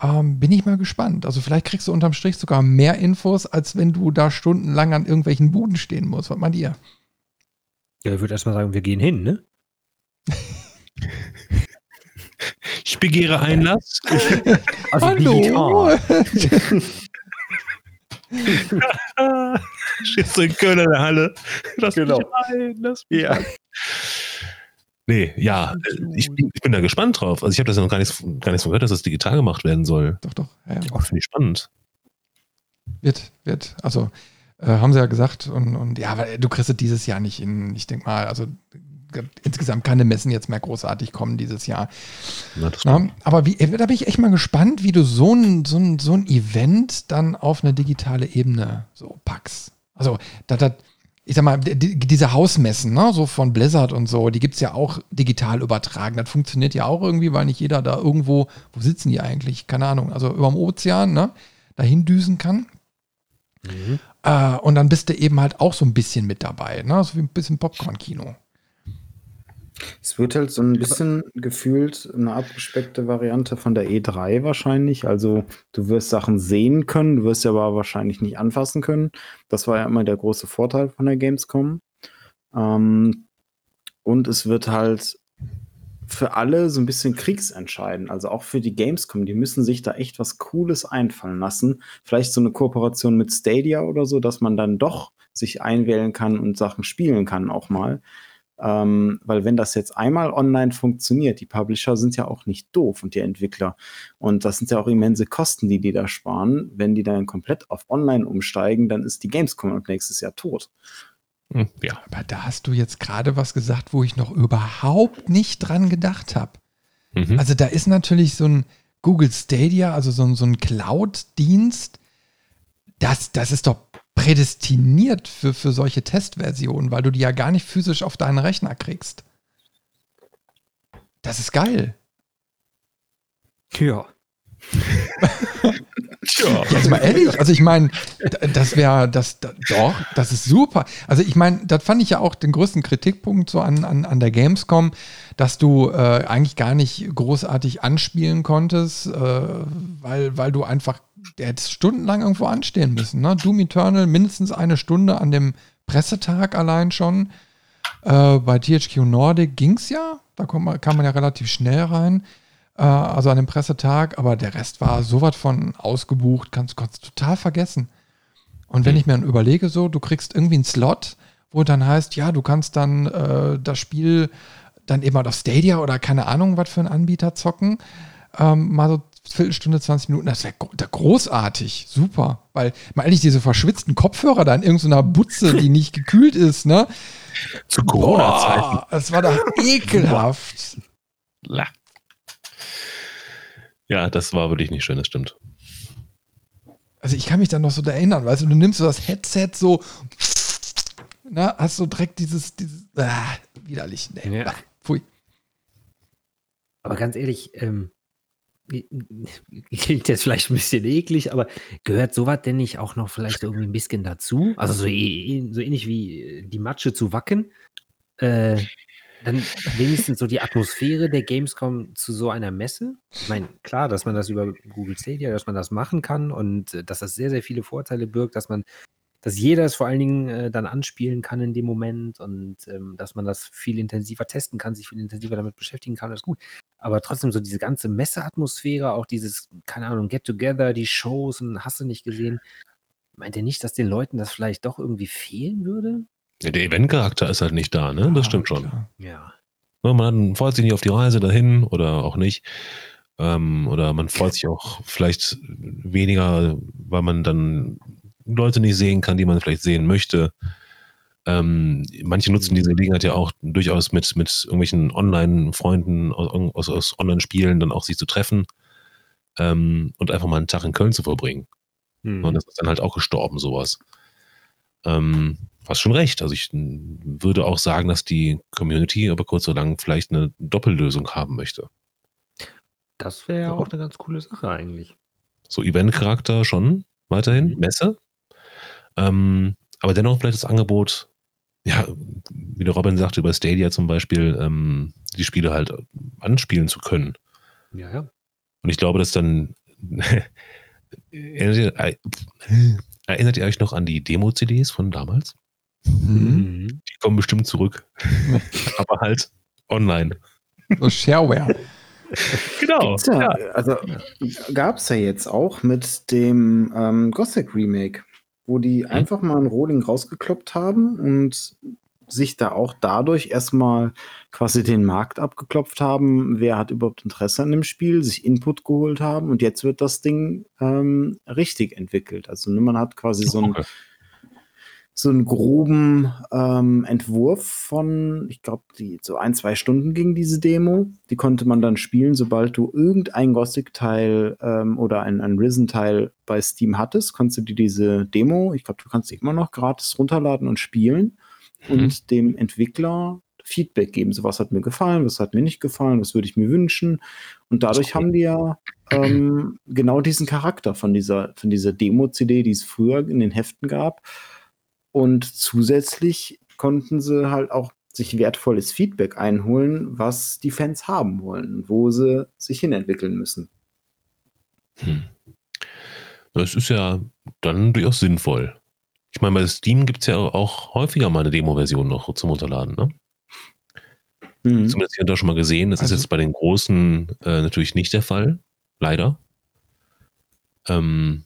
ähm, bin ich mal gespannt. Also vielleicht kriegst du unterm Strich sogar mehr Infos, als wenn du da stundenlang an irgendwelchen Buden stehen musst. Was meint ihr? Ja, ich würde erstmal sagen, wir gehen hin, ne? Ich begehre Einlass. Also digital. Stehst du in Köln in der Halle. Lass Genau. mich rein, lass mich Ja. rein. Nee, ja, ich bin, ich bin da gespannt drauf. Also ich habe das ja noch gar nicht, gar nicht so gehört, dass das digital gemacht werden soll. Doch, doch. Ja, ja. Finde ich spannend. Wird, wird. Also äh, haben sie ja gesagt. Und, und ja, aber du kriegst es dieses Jahr nicht in, ich denke mal, also insgesamt keine Messen jetzt mehr großartig kommen dieses Jahr. Ja, das Na, aber wie, da bin ich echt mal gespannt, wie du so ein, so, ein, so ein Event dann auf eine digitale Ebene so packst. Also, da, da, ich sag mal, die, diese Hausmessen, ne, so von Blizzard und so, die gibt es ja auch digital übertragen. Das funktioniert ja auch irgendwie, weil nicht jeder da irgendwo, wo sitzen die eigentlich? Keine Ahnung, also über dem Ozean, ne, dahin düsen kann. Mhm. Äh, und dann bist du eben halt auch so ein bisschen mit dabei, ne, so wie ein bisschen Popcorn-Kino. Es wird halt so ein bisschen gefühlt eine abgespeckte Variante von der E3 wahrscheinlich. Also du wirst Sachen sehen können, du wirst sie aber wahrscheinlich nicht anfassen können. Das war ja immer der große Vorteil von der Gamescom. Ähm, und es wird halt für alle so ein bisschen kriegsentscheidend. Also auch für die Gamescom. Die müssen sich da echt was Cooles einfallen lassen. Vielleicht so eine Kooperation mit Stadia oder so, dass man dann doch sich einwählen kann und Sachen spielen kann auch mal. Ähm, weil wenn das jetzt einmal online funktioniert, die Publisher sind ja auch nicht doof und die Entwickler. Und das sind ja auch immense Kosten, die die da sparen. Wenn die dann komplett auf online umsteigen, dann ist die Gamescom nächstes Jahr tot. Hm, ja. Aber da hast du jetzt gerade was gesagt, wo ich noch überhaupt nicht dran gedacht habe. Mhm. Also da ist natürlich so ein Google Stadia, also so ein, so ein Cloud-Dienst, das, das ist doch prädestiniert für, für solche Testversionen, weil du die ja gar nicht physisch auf deinen Rechner kriegst. Das ist geil. Ja. Ja. Jetzt mal ehrlich, also ich meine, das wäre, das, das, doch, das ist super. Also ich meine, das fand ich ja auch den größten Kritikpunkt so an, an, an der Gamescom, dass du äh, eigentlich gar nicht großartig anspielen konntest, äh, weil, weil du einfach, der hätte stundenlang irgendwo anstehen müssen. Ne? Doom Eternal mindestens eine Stunde an dem Pressetag allein schon. Äh, bei THQ Nordic ging es ja, da man, kam man ja relativ schnell rein äh, also an dem Pressetag, aber der Rest war so was von ausgebucht, kannst du total vergessen. Und wenn mhm. ich mir dann überlege, so, du kriegst irgendwie einen Slot, wo dann heißt, ja, du kannst dann äh, das Spiel dann eben auf Stadia oder keine Ahnung, was für ein Anbieter zocken, ähm, mal so Viertelstunde, 20 Minuten, das wäre großartig, super. Weil mal ehrlich, diese verschwitzten Kopfhörer da in irgendeiner Butze, die nicht gekühlt ist, ne? Zu Corona-Zeiten. Das war doch ekelhaft. Ja, das war wirklich nicht schön, das stimmt. Also ich kann mich dann noch so erinnern, weißt du, du nimmst so das Headset so, na, hast so direkt dieses, dieses, ah, widerlich, nee, ja. pfui. Aber ganz ehrlich, ähm, klingt jetzt vielleicht ein bisschen eklig, aber gehört sowas denn nicht auch noch vielleicht irgendwie ein bisschen dazu? Also so, so ähnlich wie die Matsche zu wacken. Äh, dann wenigstens so die Atmosphäre der Gamescom zu so einer Messe. Ich meine, klar, dass man das über Google Stadia, dass man das machen kann und äh, dass das sehr, sehr viele Vorteile birgt, dass man, dass jeder es vor allen Dingen äh, dann anspielen kann in dem Moment und ähm, dass man das viel intensiver testen kann, sich viel intensiver damit beschäftigen kann, das ist gut. Aber trotzdem so diese ganze Messeatmosphäre, auch dieses, keine Ahnung, Get-Together, die Shows und hast du nicht gesehen, meint ihr nicht, dass den Leuten das vielleicht doch irgendwie fehlen würde? Ja, der Event-Charakter ist halt nicht da, ne? Das stimmt schon. Ja. Ne, man freut sich nicht auf die Reise dahin oder auch nicht. Ähm, oder man freut sich auch vielleicht weniger, weil man dann Leute nicht sehen kann, die man vielleicht sehen möchte. Ähm, manche nutzen diese Gelegenheit ja auch durchaus mit, mit irgendwelchen Online-Freunden aus, aus, aus Online-Spielen dann auch sich zu treffen ähm, und einfach mal einen Tag in Köln zu verbringen. Hm. Und das ist dann halt auch gestorben, sowas. Ähm, hast schon recht. Also ich würde auch sagen, dass die Community aber kurz oder lang vielleicht eine Doppellösung haben möchte. Das wäre ja auch eine ganz coole Sache eigentlich. So Event-Charakter schon weiterhin, mhm. Messe. Ähm, aber dennoch vielleicht das Angebot, ja, wie der Robin sagte, über Stadia zum Beispiel, ähm, die Spiele halt anspielen zu können. Ja, ja. Und ich glaube, dass dann erinnert ihr euch noch an die Demo-CDs von damals? Mhm. Die kommen bestimmt zurück. Aber halt online. So Shareware. genau. Ja, ja. Also gab es ja jetzt auch mit dem ähm, Gothic Remake, wo die mhm. einfach mal ein Rolling rausgekloppt haben und sich da auch dadurch erstmal quasi den Markt abgeklopft haben, wer hat überhaupt Interesse an dem Spiel, sich Input geholt haben und jetzt wird das Ding ähm, richtig entwickelt. Also ne, man hat quasi so ein so einen groben ähm, Entwurf von, ich glaube, die so ein, zwei Stunden ging diese Demo. Die konnte man dann spielen, sobald du irgendein Gothic-Teil ähm, oder ein, ein Risen-Teil bei Steam hattest, konntest du dir diese Demo, ich glaube, du kannst sie immer noch gratis runterladen und spielen mhm. und dem Entwickler Feedback geben. So was hat mir gefallen, was hat mir nicht gefallen, was würde ich mir wünschen. Und dadurch haben die ja ähm, genau diesen Charakter von dieser, von dieser Demo-CD, die es früher in den Heften gab und zusätzlich konnten sie halt auch sich wertvolles Feedback einholen, was die Fans haben wollen, wo sie sich hinentwickeln müssen. Hm. Das ist ja dann durchaus sinnvoll. Ich meine, bei Steam gibt es ja auch häufiger mal eine Demo-Version noch zum Runterladen, ne? Mhm. Zumindest hier und da schon mal gesehen. Das also, ist jetzt bei den großen äh, natürlich nicht der Fall. Leider. Ähm,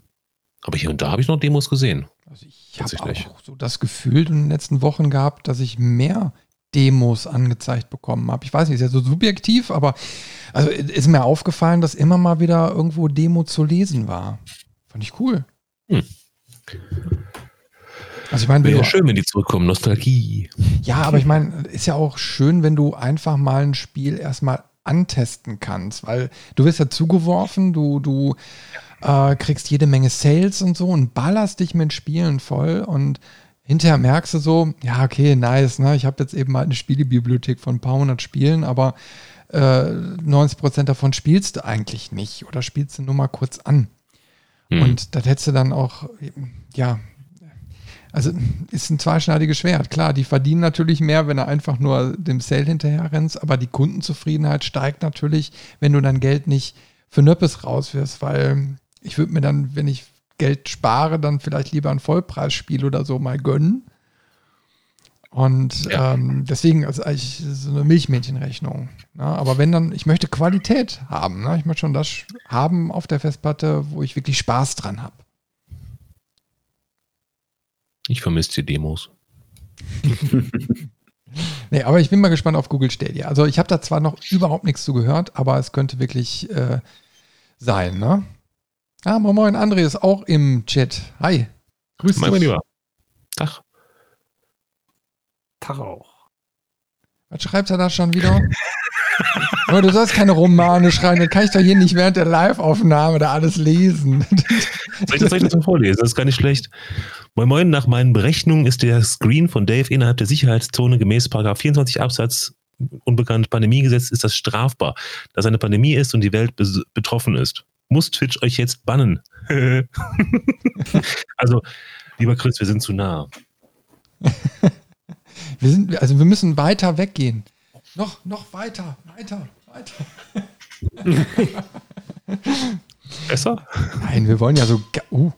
aber hier und da habe ich noch Demos gesehen. Also ich habe auch so das Gefühl in den letzten Wochen gehabt, dass ich mehr Demos angezeigt bekommen habe. Ich weiß nicht, ist ja so subjektiv, aber also ist mir aufgefallen, dass immer mal wieder irgendwo Demo zu lesen war. Fand ich cool. Hm. Also ich meine, wäre schön, wenn die zurückkommen, Nostalgie. Ja, aber ich meine, ist ja auch schön, wenn du einfach mal ein Spiel erstmal antesten kannst, weil du wirst ja zugeworfen, du, du äh, kriegst jede Menge Sales und so und ballerst dich mit Spielen voll und hinterher merkst du so, ja, okay, nice, ne? ich habe jetzt eben mal eine Spielebibliothek von ein paar hundert Spielen, aber äh, 90 Prozent davon spielst du eigentlich nicht oder spielst du nur mal kurz an. Mhm. Und das hättest du dann auch, ja, also ist ein zweischneidiges Schwert. Klar, die verdienen natürlich mehr, wenn du einfach nur dem Sale hinterher rennst, aber die Kundenzufriedenheit steigt natürlich, wenn du dein Geld nicht für Nöppes rauswirfst, weil ich würde mir dann, wenn ich Geld spare, dann vielleicht lieber ein Vollpreisspiel oder so mal gönnen. Und ja. ähm, deswegen ist eigentlich so eine Milchmädchenrechnung. Ne? Aber wenn dann, ich möchte Qualität haben. Ne? Ich möchte schon das haben auf der Festplatte, wo ich wirklich Spaß dran habe. Ich vermisse die Demos. nee, aber ich bin mal gespannt auf Google Stadia. Also ich habe da zwar noch überhaupt nichts zu gehört, aber es könnte wirklich äh, sein, ne? Ah, moin, moin, André ist auch im Chat. Hi. Grüß dich. Mein Lieber. Tag. Tag auch. Was schreibt er da schon wieder? oh, du sollst keine Romane schreiben, dann kann ich doch hier nicht während der Live-Aufnahme da alles lesen. soll ich das, soll ich das mal vorlesen? Das ist gar nicht schlecht. Moin Moin, nach meinen Berechnungen ist der Screen von Dave innerhalb der Sicherheitszone gemäß 24 Absatz unbekannt Pandemiegesetz ist das strafbar, dass eine Pandemie ist und die Welt betroffen ist muss Twitch euch jetzt bannen. also, lieber Chris, wir sind zu nah. wir sind, also wir müssen weiter weggehen. Noch, noch weiter, weiter, weiter. Besser? Nein, wir wollen ja so. Uh,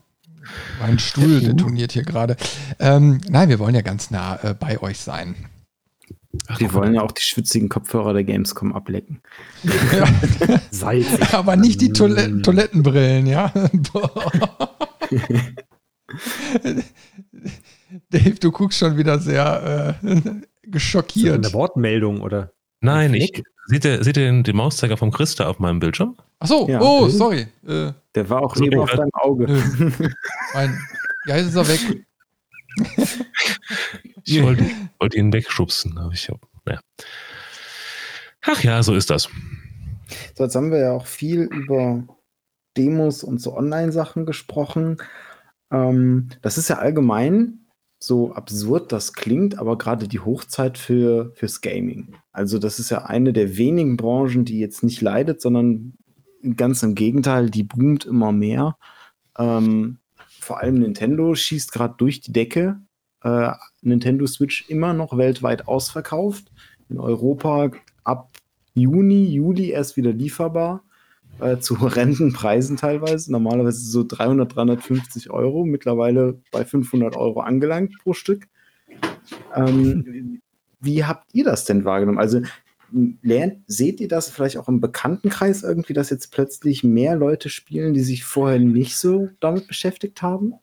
mein Stuhl detoniert hier gerade. Ähm, nein, wir wollen ja ganz nah äh, bei euch sein. Ach, wir wollen ja auch die schwitzigen Kopfhörer der Gamescom ablecken. Ja. Salzig. Aber nicht die Toilet mm. Toilettenbrillen, ja? Dave, du guckst schon wieder sehr äh, geschockiert. Eine Wortmeldung, oder? Nein, ich. Seht ihr, seht ihr den, den, Mauszeiger vom Christa auf meinem Bildschirm? Ach so, ja. oh, sorry. Äh, Der war auch so, eben auf deinem Auge. Mein, ja, jetzt ist er weg. Ich wollte, wollte ihn wegschubsen, aber ich habe, naja. Ach ja, so ist das. So, jetzt haben wir ja auch viel über Demos und so Online-Sachen gesprochen. Ähm, das ist ja allgemein so absurd das klingt, aber gerade die Hochzeit für, fürs Gaming. Also das ist ja eine der wenigen Branchen, die jetzt nicht leidet, sondern ganz im Gegenteil, die boomt immer mehr. Ähm, vor allem Nintendo schießt gerade durch die Decke. Äh, Nintendo Switch immer noch weltweit ausverkauft. In Europa ab Juni, Juli erst wieder lieferbar. Äh, zu horrenden Preisen teilweise. Normalerweise so 300, 350 Euro. Mittlerweile bei 500 Euro angelangt pro Stück. Ähm, wie habt ihr das denn wahrgenommen? Also lernt, seht ihr das vielleicht auch im Bekanntenkreis irgendwie, dass jetzt plötzlich mehr Leute spielen, die sich vorher nicht so damit beschäftigt haben?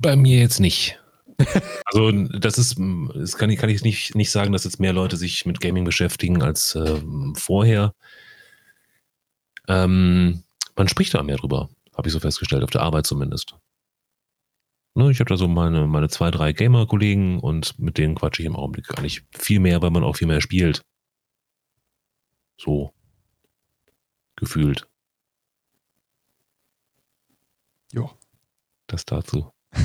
Bei mir jetzt nicht. Also das ist, das kann ich, kann ich nicht, nicht sagen, dass jetzt mehr Leute sich mit Gaming beschäftigen als äh, vorher. Ähm, man spricht da mehr drüber, habe ich so festgestellt, auf der Arbeit zumindest. Ne, ich habe da so meine, meine zwei, drei Gamer-Kollegen und mit denen quatsche ich im Augenblick gar nicht viel mehr, weil man auch viel mehr spielt. So. Gefühlt. Ja. Das dazu.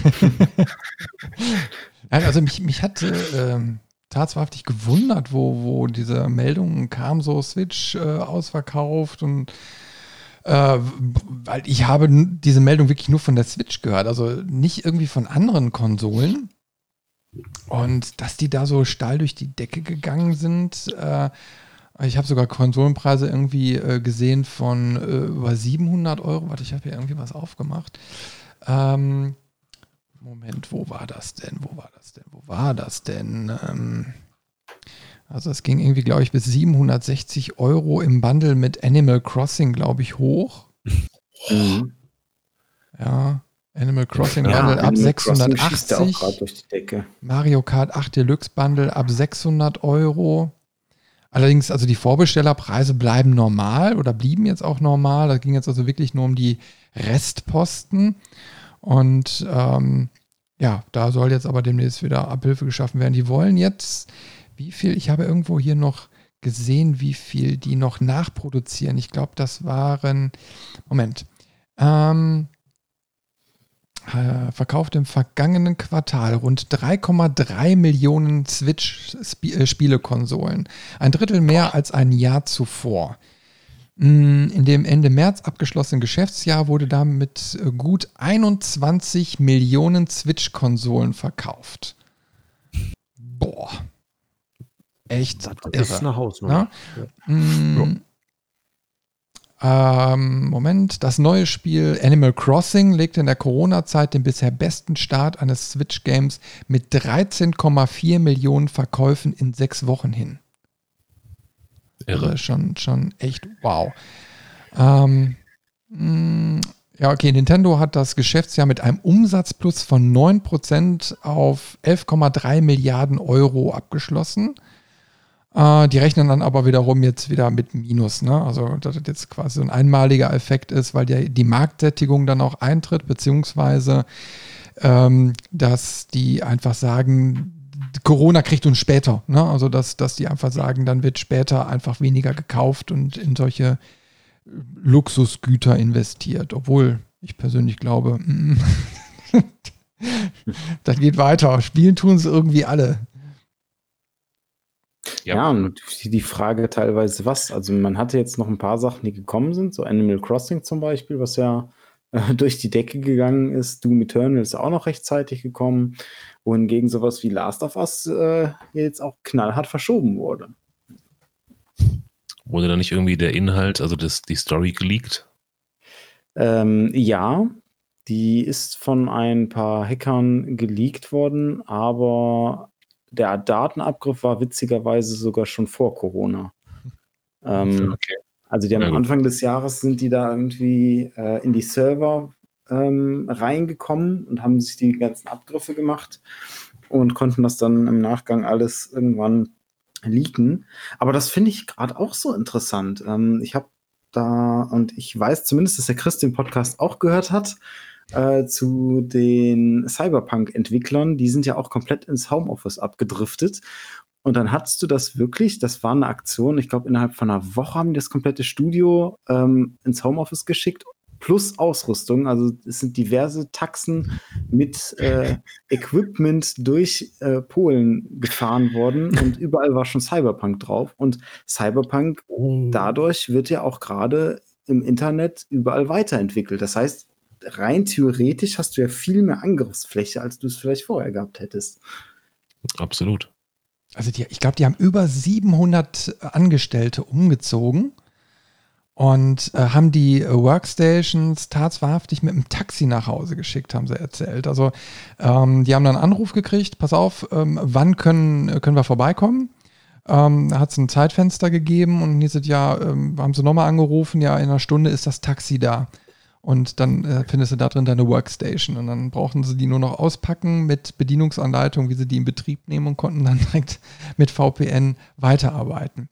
also mich, mich hat ähm, tatsächlich gewundert, wo, wo diese Meldungen kamen, so Switch äh, ausverkauft und äh, weil ich habe diese Meldung wirklich nur von der Switch gehört, also nicht irgendwie von anderen Konsolen. Und dass die da so steil durch die Decke gegangen sind, äh, Ich habe sogar Konsolenpreise irgendwie äh, gesehen von äh, über 700 Euro. Warte, ich habe hier irgendwie was aufgemacht. Ähm, Moment, wo war das denn? Wo war das denn? Wo war das denn? Ähm, also es ging irgendwie, glaube ich, bis 760 Euro im Bundle mit Animal Crossing, glaube ich, hoch. Mhm. Ja, Animal Crossing ja, Bundle ab 680. Mario Kart 8 Deluxe Bundle ab 600 Euro. Allerdings, also die Vorbestellerpreise bleiben normal oder blieben jetzt auch normal. Da ging jetzt also wirklich nur um die Restposten. Und ähm, ja, da soll jetzt aber demnächst wieder Abhilfe geschaffen werden. Die wollen jetzt, wie viel, ich habe irgendwo hier noch gesehen, wie viel die noch nachproduzieren. Ich glaube, das waren, Moment, ähm, äh, verkauft im vergangenen Quartal rund 3,3 Millionen Switch-Spielekonsolen. Ein Drittel mehr als ein Jahr zuvor. Mm, in dem Ende März abgeschlossenen Geschäftsjahr wurde damit äh, gut 21 Millionen Switch-Konsolen verkauft. Boah. Echt das irre. ist eine Hausnummer. Ja? Ja. Mm, ähm, Moment, das neue Spiel Animal Crossing legt in der Corona-Zeit den bisher besten Start eines Switch-Games mit 13,4 Millionen Verkäufen in sechs Wochen hin. Irre. Also schon, schon echt wow. Ähm, mm, ja, okay, Nintendo hat das Geschäftsjahr mit einem Umsatzplus von 9% auf 11,3 Milliarden Euro abgeschlossen. Äh, die rechnen dann aber wiederum jetzt wieder mit Minus. Ne? Also, dass das jetzt quasi so ein einmaliger Effekt ist, weil die, die Marktsättigung dann auch eintritt, beziehungsweise ähm, dass die einfach sagen, Corona kriegt uns später. Ne? Also, dass, dass die einfach sagen, dann wird später einfach weniger gekauft und in solche Luxusgüter investiert. Obwohl ich persönlich glaube, das geht weiter. Spielen tun es irgendwie alle. Ja. ja, und die Frage teilweise was. Also man hatte jetzt noch ein paar Sachen, die gekommen sind, so Animal Crossing zum Beispiel, was ja äh, durch die Decke gegangen ist. Doom Eternal ist auch noch rechtzeitig gekommen, wohingegen sowas wie Last of Us äh, jetzt auch knallhart verschoben wurde. Wurde da nicht irgendwie der Inhalt, also das, die Story geleakt? Ähm, ja, die ist von ein paar Hackern geleakt worden, aber der Datenabgriff war witzigerweise sogar schon vor Corona. Ähm, okay. Also die haben am Anfang des Jahres sind die da irgendwie äh, in die Server ähm, reingekommen und haben sich die ganzen Abgriffe gemacht und konnten das dann im Nachgang alles irgendwann leaken. Aber das finde ich gerade auch so interessant. Ähm, ich habe da, und ich weiß zumindest, dass der Chris den Podcast auch gehört hat, äh, zu den Cyberpunk-Entwicklern. Die sind ja auch komplett ins Homeoffice abgedriftet. Und dann hattest du das wirklich, das war eine Aktion, ich glaube, innerhalb von einer Woche haben die das komplette Studio ähm, ins Homeoffice geschickt, plus Ausrüstung. Also es sind diverse Taxen mit äh, Equipment durch äh, Polen gefahren worden und überall war schon Cyberpunk drauf. Und Cyberpunk oh. dadurch wird ja auch gerade im Internet überall weiterentwickelt. Das heißt, rein theoretisch hast du ja viel mehr Angriffsfläche, als du es vielleicht vorher gehabt hättest. Absolut. Also die, ich glaube, die haben über 700 Angestellte umgezogen und äh, haben die Workstations tatsächlich mit einem Taxi nach Hause geschickt, haben sie erzählt. Also ähm, die haben dann einen Anruf gekriegt, pass auf, ähm, wann können, können wir vorbeikommen? Ähm, da hat es ein Zeitfenster gegeben und hieß es ja, ähm, haben sie nochmal angerufen, ja, in einer Stunde ist das Taxi da. Und dann äh, findest du da drin deine Workstation. Und dann brauchten sie die nur noch auspacken mit Bedienungsanleitung, wie sie die in Betrieb nehmen und konnten dann direkt mit VPN weiterarbeiten.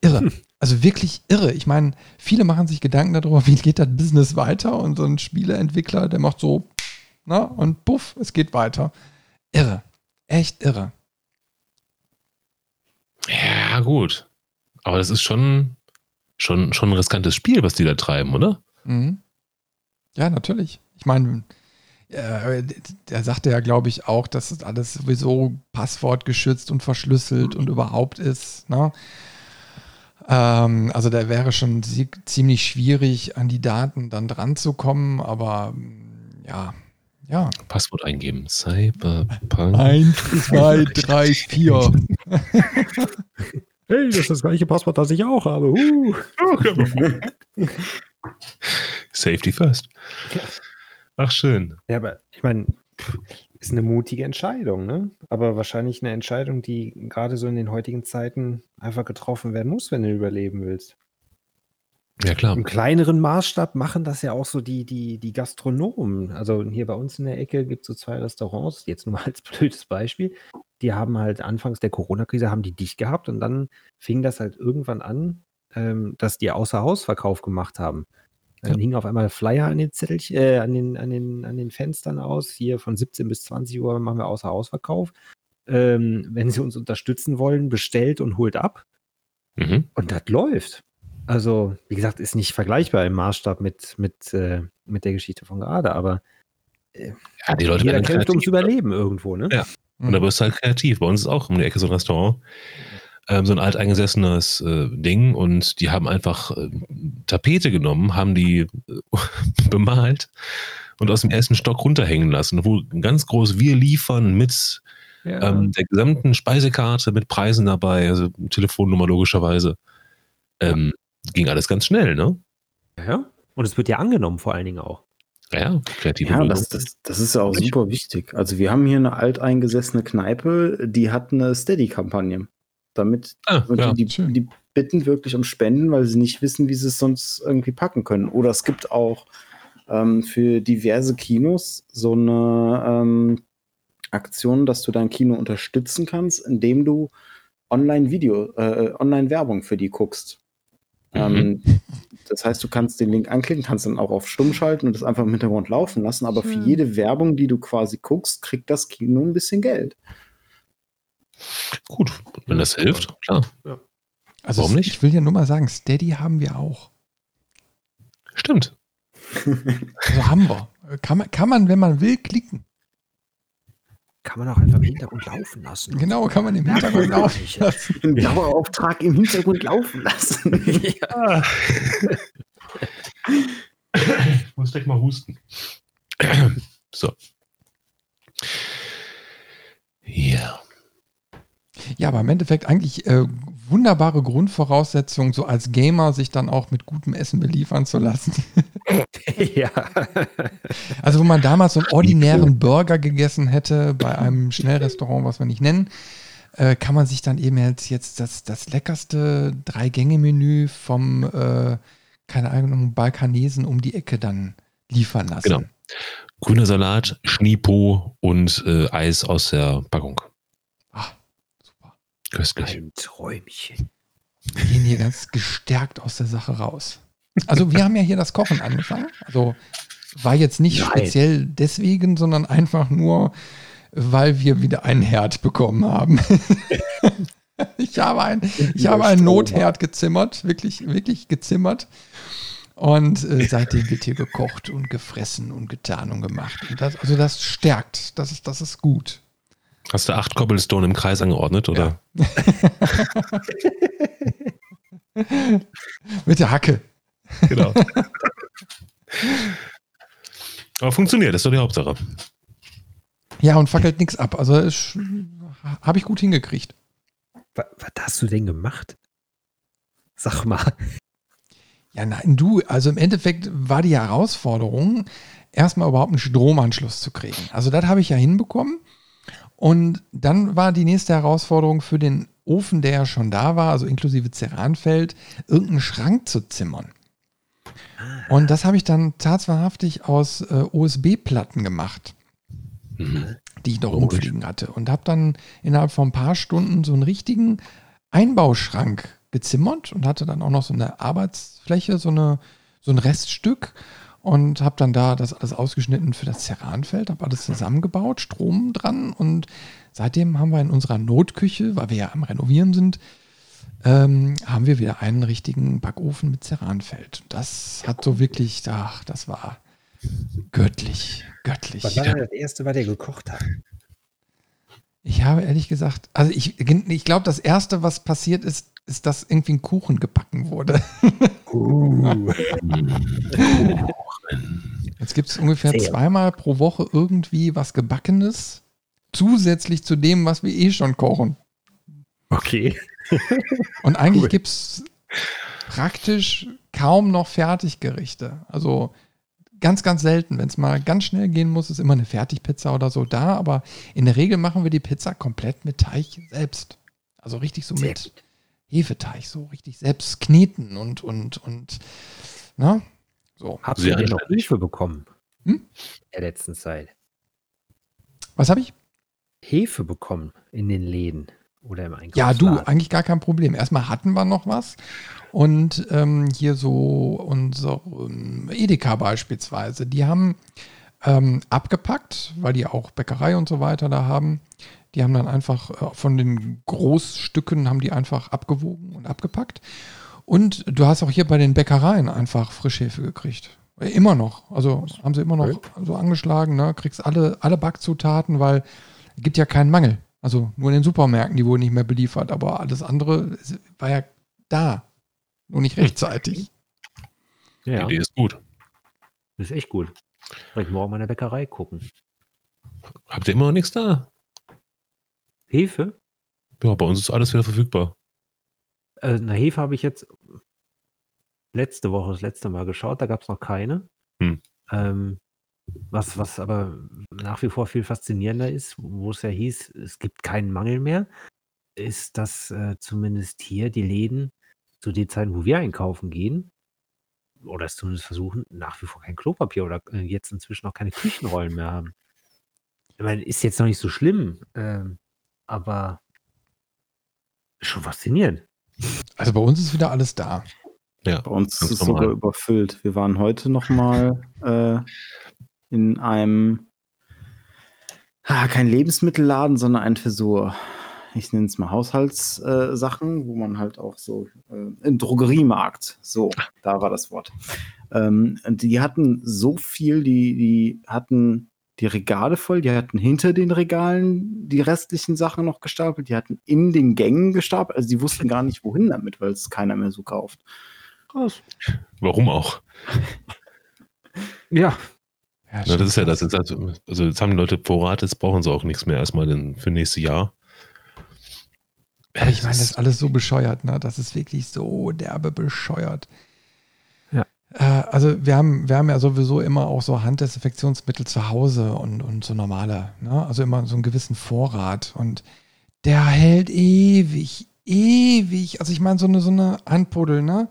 Irre. Also wirklich irre. Ich meine, viele machen sich Gedanken darüber, wie geht das Business weiter? Und so ein Spieleentwickler, der macht so, na, und puff, es geht weiter. Irre. Echt irre. Ja, gut. Aber das ist schon, schon, schon ein riskantes Spiel, was die da treiben, oder? Mhm. Ja, natürlich. Ich meine, äh, der sagte ja, glaube ich, auch, dass das alles sowieso passwortgeschützt und verschlüsselt und überhaupt ist. Ne? Ähm, also da wäre schon ziemlich schwierig, an die Daten dann dran zu kommen, aber ja, ja. Passwort eingeben. Cyberpunk. 1, 2, 3, 4. Hey, das ist das gleiche Passwort, das ich auch habe. Uh. Safety first. Ach, schön. Ja, aber ich meine, ist eine mutige Entscheidung, ne? Aber wahrscheinlich eine Entscheidung, die gerade so in den heutigen Zeiten einfach getroffen werden muss, wenn du überleben willst. Ja, klar. Im kleineren Maßstab machen das ja auch so die, die, die Gastronomen. Also hier bei uns in der Ecke gibt es so zwei Restaurants, jetzt nur mal als blödes Beispiel. Die haben halt anfangs der Corona-Krise haben die dicht gehabt und dann fing das halt irgendwann an, ähm, dass die Außerhausverkauf gemacht haben. Dann Ja. hingen auf einmal Flyer an den Zettel, äh, an den, an den, an den Fenstern aus. Hier von 17 bis 20 Uhr machen wir Außerhausverkauf. Ähm, wenn Sie uns unterstützen wollen, bestellt und holt ab. Mhm. Und das läuft. Also, wie gesagt, ist nicht vergleichbar im Maßstab mit, mit, äh, mit der Geschichte von gerade, aber Ja, die Leute jeder kämpft ums kreativ? Überleben irgendwo, ne? Ja. Und da wirst du halt kreativ. Bei uns ist auch um die Ecke so ein Restaurant, ähm, so ein alteingesessenes äh, Ding und die haben einfach äh, Tapete genommen, haben die äh, bemalt und aus dem ersten Stock runterhängen lassen, wo ganz groß wir liefern mit Ja. ähm, der gesamten Speisekarte, mit Preisen dabei, also Telefonnummer logischerweise. Ähm, ging alles ganz schnell, ne? ja. Und es wird ja angenommen, vor allen Dingen auch. Ja, ja kreative Ja, das, das, das ist ja auch super wichtig. Also wir haben hier eine alteingesessene Kneipe, die hat eine Steady-Kampagne. Damit ah, und ja. die, schön. die, bitten wirklich um Spenden, weil sie nicht wissen, wie sie es sonst irgendwie packen können. Oder es gibt auch ähm, für diverse Kinos so eine ähm, Aktion, dass du dein Kino unterstützen kannst, indem du Online-Video, äh, Online-Werbung für die guckst. Ähm, das heißt, du kannst den Link anklicken, kannst dann auch auf Stumm schalten und das einfach im Hintergrund laufen lassen. Aber für Hm. jede Werbung, die du quasi guckst, kriegt das Kino ein bisschen Geld. Gut, wenn das hilft, klar. Also Warum nicht? ich will ja nur mal sagen, Steady haben wir auch. Stimmt. Also haben wir. Kann man, kann man, wenn man will, klicken. Kann man auch einfach im Hintergrund laufen lassen. Genau, kann man im Hintergrund laufen lassen. Den Dauerauftrag im Hintergrund laufen lassen. Ich muss gleich mal husten. So. Ja. Ja, aber im Endeffekt eigentlich äh, wunderbare Grundvoraussetzungen, so als Gamer sich dann auch mit gutem Essen beliefern zu lassen. ja. Also wo man damals so einen ordinären Burger gegessen hätte bei einem Schnellrestaurant, was wir nicht nennen, äh, kann man sich dann eben jetzt, jetzt das, das leckerste Drei-Gänge-Menü vom, äh, keine Ahnung, Balkanesen um die Ecke dann liefern lassen. Genau. Grüner Salat, Schnipo und äh, Eis aus der Packung. Köstlich. Ein Träumchen. Wir gehen hier ganz gestärkt aus der Sache raus. Also wir haben ja hier das Kochen angefangen. Also war jetzt nicht Nein. speziell deswegen, sondern einfach nur, weil wir wieder einen Herd bekommen haben. ich habe, ein, ich habe einen Notherd gezimmert, wirklich, wirklich gezimmert. Und äh, seitdem wird hier gekocht und gefressen und getan und gemacht. Und das, also das stärkt, das ist, das ist gut. Hast du acht Cobblestone im Kreis angeordnet, oder? Mit der Hacke. Genau. Aber funktioniert, das ist doch die Hauptsache. Ja, und fackelt nichts ab. Also habe ich gut hingekriegt. Was, was hast du denn gemacht? Sag mal. Ja, nein, du, also im Endeffekt war die Herausforderung, erstmal überhaupt einen Stromanschluss zu kriegen. Also das habe ich ja hinbekommen. Und dann war die nächste Herausforderung für den Ofen, der ja schon da war, also inklusive Ceranfeld, irgendeinen Schrank zu zimmern. Und das habe ich dann tatsächlich aus äh, USB-Platten gemacht, Mhm. die ich noch rumfliegen hatte. Und habe dann innerhalb von ein paar Stunden so einen richtigen Einbauschrank gezimmert und hatte dann auch noch so eine Arbeitsfläche, so, eine, so ein Reststück und habe dann da das alles ausgeschnitten für das Ceranfeld, habe alles zusammengebaut, Strom dran und seitdem haben wir in unserer Notküche, weil wir ja am Renovieren sind, ähm, haben wir wieder einen richtigen Backofen mit Ceranfeld. Das hat so wirklich, ach, das war göttlich, göttlich. Was war denn das erste, was der gekocht hat? Ich habe ehrlich gesagt, also ich, ich glaube, das erste, was passiert ist, ist, dass irgendwie ein Kuchen gebacken wurde. Uh. Jetzt gibt es ungefähr Sehr. zweimal pro Woche irgendwie was Gebackenes, zusätzlich zu dem, was wir eh schon kochen. Okay. Und eigentlich cool. gibt es praktisch kaum noch Fertiggerichte. Also ganz, ganz selten. Wenn es mal ganz schnell gehen muss, ist immer eine Fertigpizza oder so da. Aber in der Regel machen wir die Pizza komplett mit Teig selbst. Also richtig so Sehr mit gut. Hefeteig, so richtig selbst kneten und, und, und, na? So. Habt ihr denn noch Hilfe bekommen? Hm? In der letzten Zeit. Was habe ich? Hefe bekommen in den Läden oder im Einkaufsladen. Ja, du, eigentlich gar kein Problem. Erstmal hatten wir noch was und ähm, hier so unser ähm, Edeka beispielsweise, die haben ähm, abgepackt, weil die auch Bäckerei und so weiter da haben. Die haben dann einfach äh, von den Großstücken haben die einfach abgewogen und abgepackt. Und du hast auch hier bei den Bäckereien einfach Frischhefe gekriegt. Immer noch. Also haben sie immer noch so angeschlagen, ne? Kriegst alle, alle Backzutaten, weil es gibt ja keinen Mangel. Also nur in den Supermärkten, die wurden nicht mehr beliefert, aber alles andere war ja da. Nur nicht rechtzeitig. Ja. Die Idee ist gut. Das ist echt gut. Soll ich morgen mal in der Bäckerei gucken. Habt ihr immer noch nichts da? Hefe? Ja, bei uns ist alles wieder verfügbar. Äh, na, Hefe habe ich jetzt letzte Woche das letzte Mal geschaut, da gab es noch keine. Hm. Ähm, was, was aber nach wie vor viel faszinierender ist, wo es ja hieß, es gibt keinen Mangel mehr, ist, dass äh, zumindest hier die Läden zu den Zeiten, wo wir einkaufen gehen, oder es zumindest versuchen, nach wie vor kein Klopapier oder äh, jetzt inzwischen auch keine Küchenrollen mehr haben. Ich meine, ist jetzt noch nicht so schlimm, ähm, aber schon faszinierend. Also bei uns ist wieder alles da. Ja, bei uns ist es sogar überfüllt. Wir waren heute noch mal äh, in einem, ah, kein Lebensmittelladen, sondern ein für so, ich nenne es mal Haushaltssachen, äh, wo man halt auch so, äh, im Drogeriemarkt, so, da war das Wort. Ähm, die hatten so viel, die, die hatten die Regale voll, die hatten hinter den Regalen die restlichen Sachen noch gestapelt, die hatten in den Gängen gestapelt, also die wussten gar nicht, wohin damit, weil es keiner mehr so kauft. Krass. Warum auch? ja, ja, Na, das ist ja das. Jetzt also, also jetzt haben die Leute Vorrat, jetzt brauchen sie auch nichts mehr erstmal für nächstes Jahr. Ja, ich meine, das ist alles so bescheuert, ne? Das ist wirklich so derbe bescheuert. Äh, also wir haben, wir haben ja sowieso immer auch so Handdesinfektionsmittel zu Hause und, und so normale, ne? Also immer so einen gewissen Vorrat. Und der hält ewig, ewig. Also ich meine, so eine, so eine Handpuddel, ne?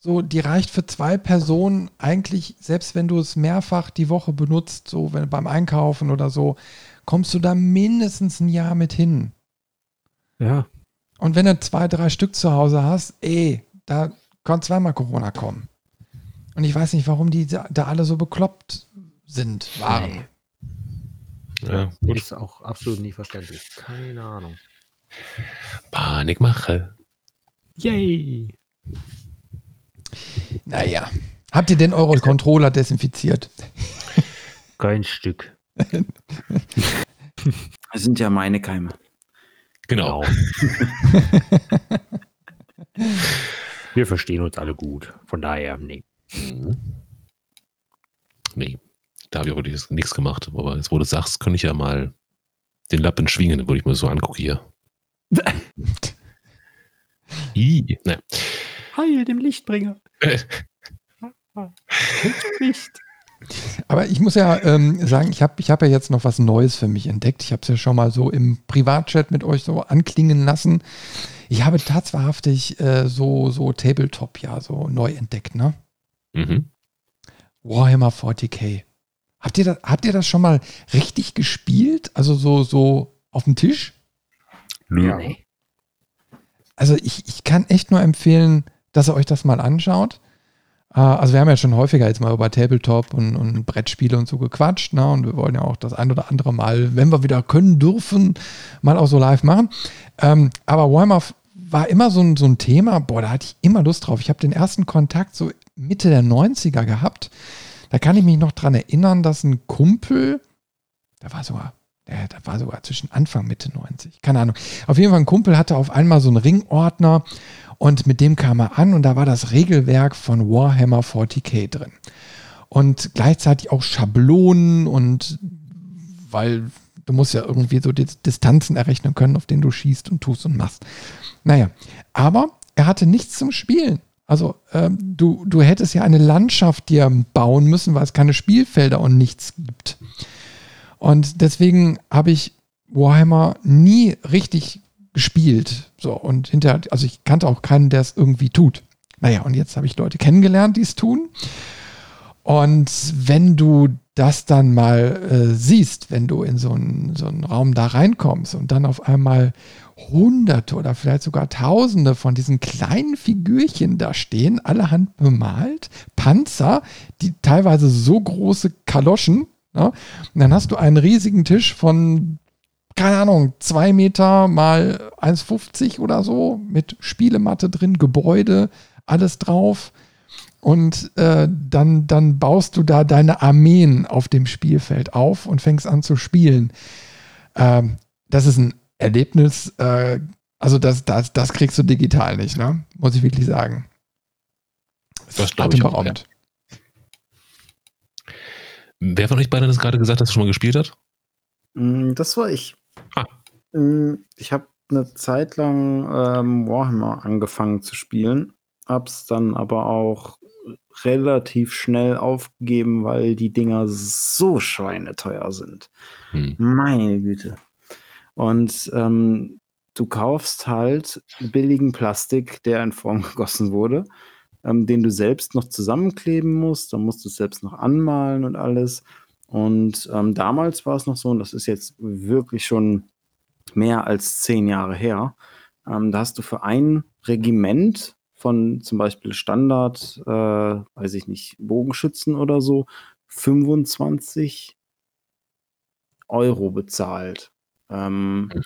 so, die reicht für zwei Personen eigentlich, selbst wenn du es mehrfach die Woche benutzt, so wenn beim Einkaufen oder so, kommst du da mindestens ein Jahr mit hin. Ja. Und wenn du zwei, drei Stück zu Hause hast, ey, da kann zweimal Corona kommen. Und ich weiß nicht, warum die da, da alle so bekloppt sind, waren. Ja, gut. Ist auch absolut nicht verständlich. Keine Ahnung. Panikmache. Yay! Naja. Habt ihr denn eure Controller desinfiziert? Kein Stück. Das sind ja meine Keime. Genau. Wir verstehen uns alle gut. Von daher, nee. Mhm. Nee, da habe ich auch nichts gemacht. Aber jetzt, wo du sagst, kann ich ja mal den Lappen schwingen, wo ich mir so angucke hier. I, ne. Heil dem Lichtbringer. Licht. Aber ich muss ja ähm, sagen, ich habe ich hab ja jetzt noch was Neues für mich entdeckt. Ich habe es ja schon mal so im Privatchat mit euch so anklingen lassen. Ich habe tatsächlich äh, so, so Tabletop ja so neu entdeckt, ne? Mhm. Warhammer 40k. Habt ihr, das, habt ihr das schon mal richtig gespielt? Also so, so auf dem Tisch? Nö. Ja. Also ich, ich kann echt nur empfehlen, dass ihr euch das mal anschaut. Äh, also wir haben ja schon häufiger jetzt mal über Tabletop und, und Brettspiele und so gequatscht, ne? Und wir wollen ja auch das ein oder andere Mal, wenn wir wieder können dürfen, mal auch so live machen. Ähm, aber Warhammer war immer so ein, so ein Thema, boah, da hatte ich immer Lust drauf. Ich habe den ersten Kontakt so Mitte der 90er gehabt. Da kann ich mich noch dran erinnern, dass ein Kumpel, da war sogar, der, der war sogar zwischen Anfang, Mitte 90, keine Ahnung. Auf jeden Fall ein Kumpel hatte auf einmal so einen Ringordner und mit dem kam er an und da war das Regelwerk von Warhammer 40k drin. Und gleichzeitig auch Schablonen und weil du musst ja irgendwie so die Distanzen errechnen können, auf denen du schießt und tust und machst. Naja, aber er hatte nichts zum Spielen. Also ähm, du, du hättest ja eine Landschaft dir bauen müssen, weil es keine Spielfelder und nichts gibt. Und deswegen habe ich Warhammer nie richtig gespielt. So, und hinterher, also ich kannte auch keinen, der es irgendwie tut. Naja, und jetzt habe ich Leute kennengelernt, die es tun. Und wenn du das dann mal äh, siehst, wenn du in so einen, so einen Raum da reinkommst und dann auf einmal Hunderte oder vielleicht sogar Tausende von diesen kleinen Figürchen da stehen, allerhand bemalt, Panzer, die teilweise so große Kaloschen. Ne? Und dann hast du einen riesigen Tisch von, keine Ahnung, zwei Meter mal 1,50 oder so mit Spielematte drin, Gebäude, alles drauf. Und äh, dann, dann baust du da deine Armeen auf dem Spielfeld auf und fängst an zu spielen. Ähm, das ist ein Erlebnis, äh, also das, das, das kriegst du digital nicht, ne? Muss ich wirklich sagen. Das glaube ich auch, ja. Wer von euch beiden hat das gerade gesagt, dass er schon mal gespielt hat? Mm, das war ich. Ah. Mm, ich habe eine Zeit lang ähm, Warhammer angefangen zu spielen, hab's dann aber auch relativ schnell aufgegeben, weil die Dinger so schweineteuer sind. Hm. Meine Güte. Und ähm, du kaufst halt billigen Plastik, der in Form gegossen wurde, ähm, den du selbst noch zusammenkleben musst. Dann musst du es selbst noch anmalen und alles. Und ähm, damals war es noch so, und das ist jetzt wirklich schon mehr als zehn Jahre her, ähm, da hast du für ein Regiment von zum Beispiel Standard, äh, weiß ich nicht, Bogenschützen oder so, 25 Euro bezahlt. Ähm, hm.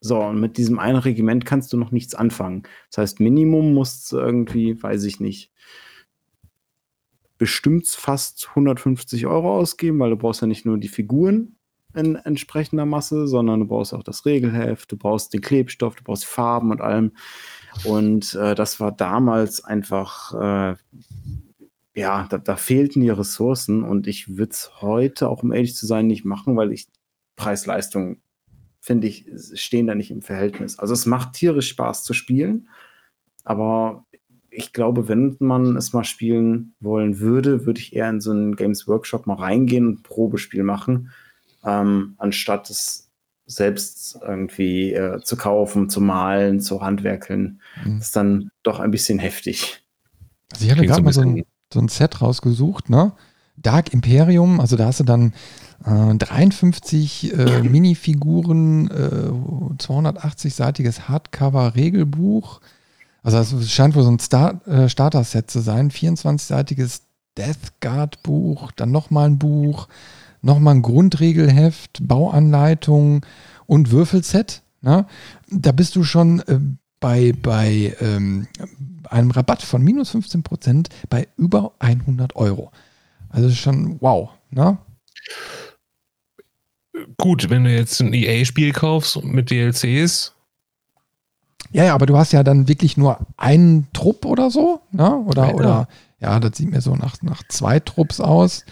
so, und mit diesem einen Regiment kannst du noch nichts anfangen. Das heißt, Minimum musst du irgendwie, weiß ich nicht, bestimmt fast 150 Euro ausgeben, weil du brauchst ja nicht nur die Figuren in entsprechender Masse, sondern du brauchst auch das Regelheft, du brauchst den Klebstoff, du brauchst Farben und allem. Und äh, das war damals einfach, äh, ja, da, da, fehlten die Ressourcen und ich würde es heute, auch um ehrlich zu sein, nicht machen, weil ich Preis-Leistung finde ich, stehen da nicht im Verhältnis. Also es macht tierisch Spaß zu spielen, aber ich glaube, wenn man es mal spielen wollen würde, würde ich eher in so einen Games Workshop mal reingehen und ein Probespiel machen, ähm, anstatt es selbst irgendwie äh, zu kaufen, zu malen, zu handwerkeln. Mhm. Das ist dann doch ein bisschen heftig. Also ich hatte gerade mal so ein, so ein Set rausgesucht, ne? Dark Imperium, also da hast du dann 53 äh, äh, Minifiguren, äh, 280-seitiges Hardcover-Regelbuch. Also es scheint wohl so ein Star äh, Starter-Set zu sein. 24-seitiges Death Guard-Buch, dann nochmal ein Buch, nochmal ein Grundregelheft, Bauanleitung und Würfelset. Ne? Da bist du schon äh, bei, bei ähm, einem Rabatt von minus 15 Prozent bei über 100 Euro. Also schon wow. Ne? Gut, wenn du jetzt ein EA-Spiel kaufst mit DLCs. Ja, ja, aber du hast ja dann wirklich nur einen Trupp oder so, ne? Oder, ja, oder ja, das sieht mir so nach, nach zwei Trupps aus.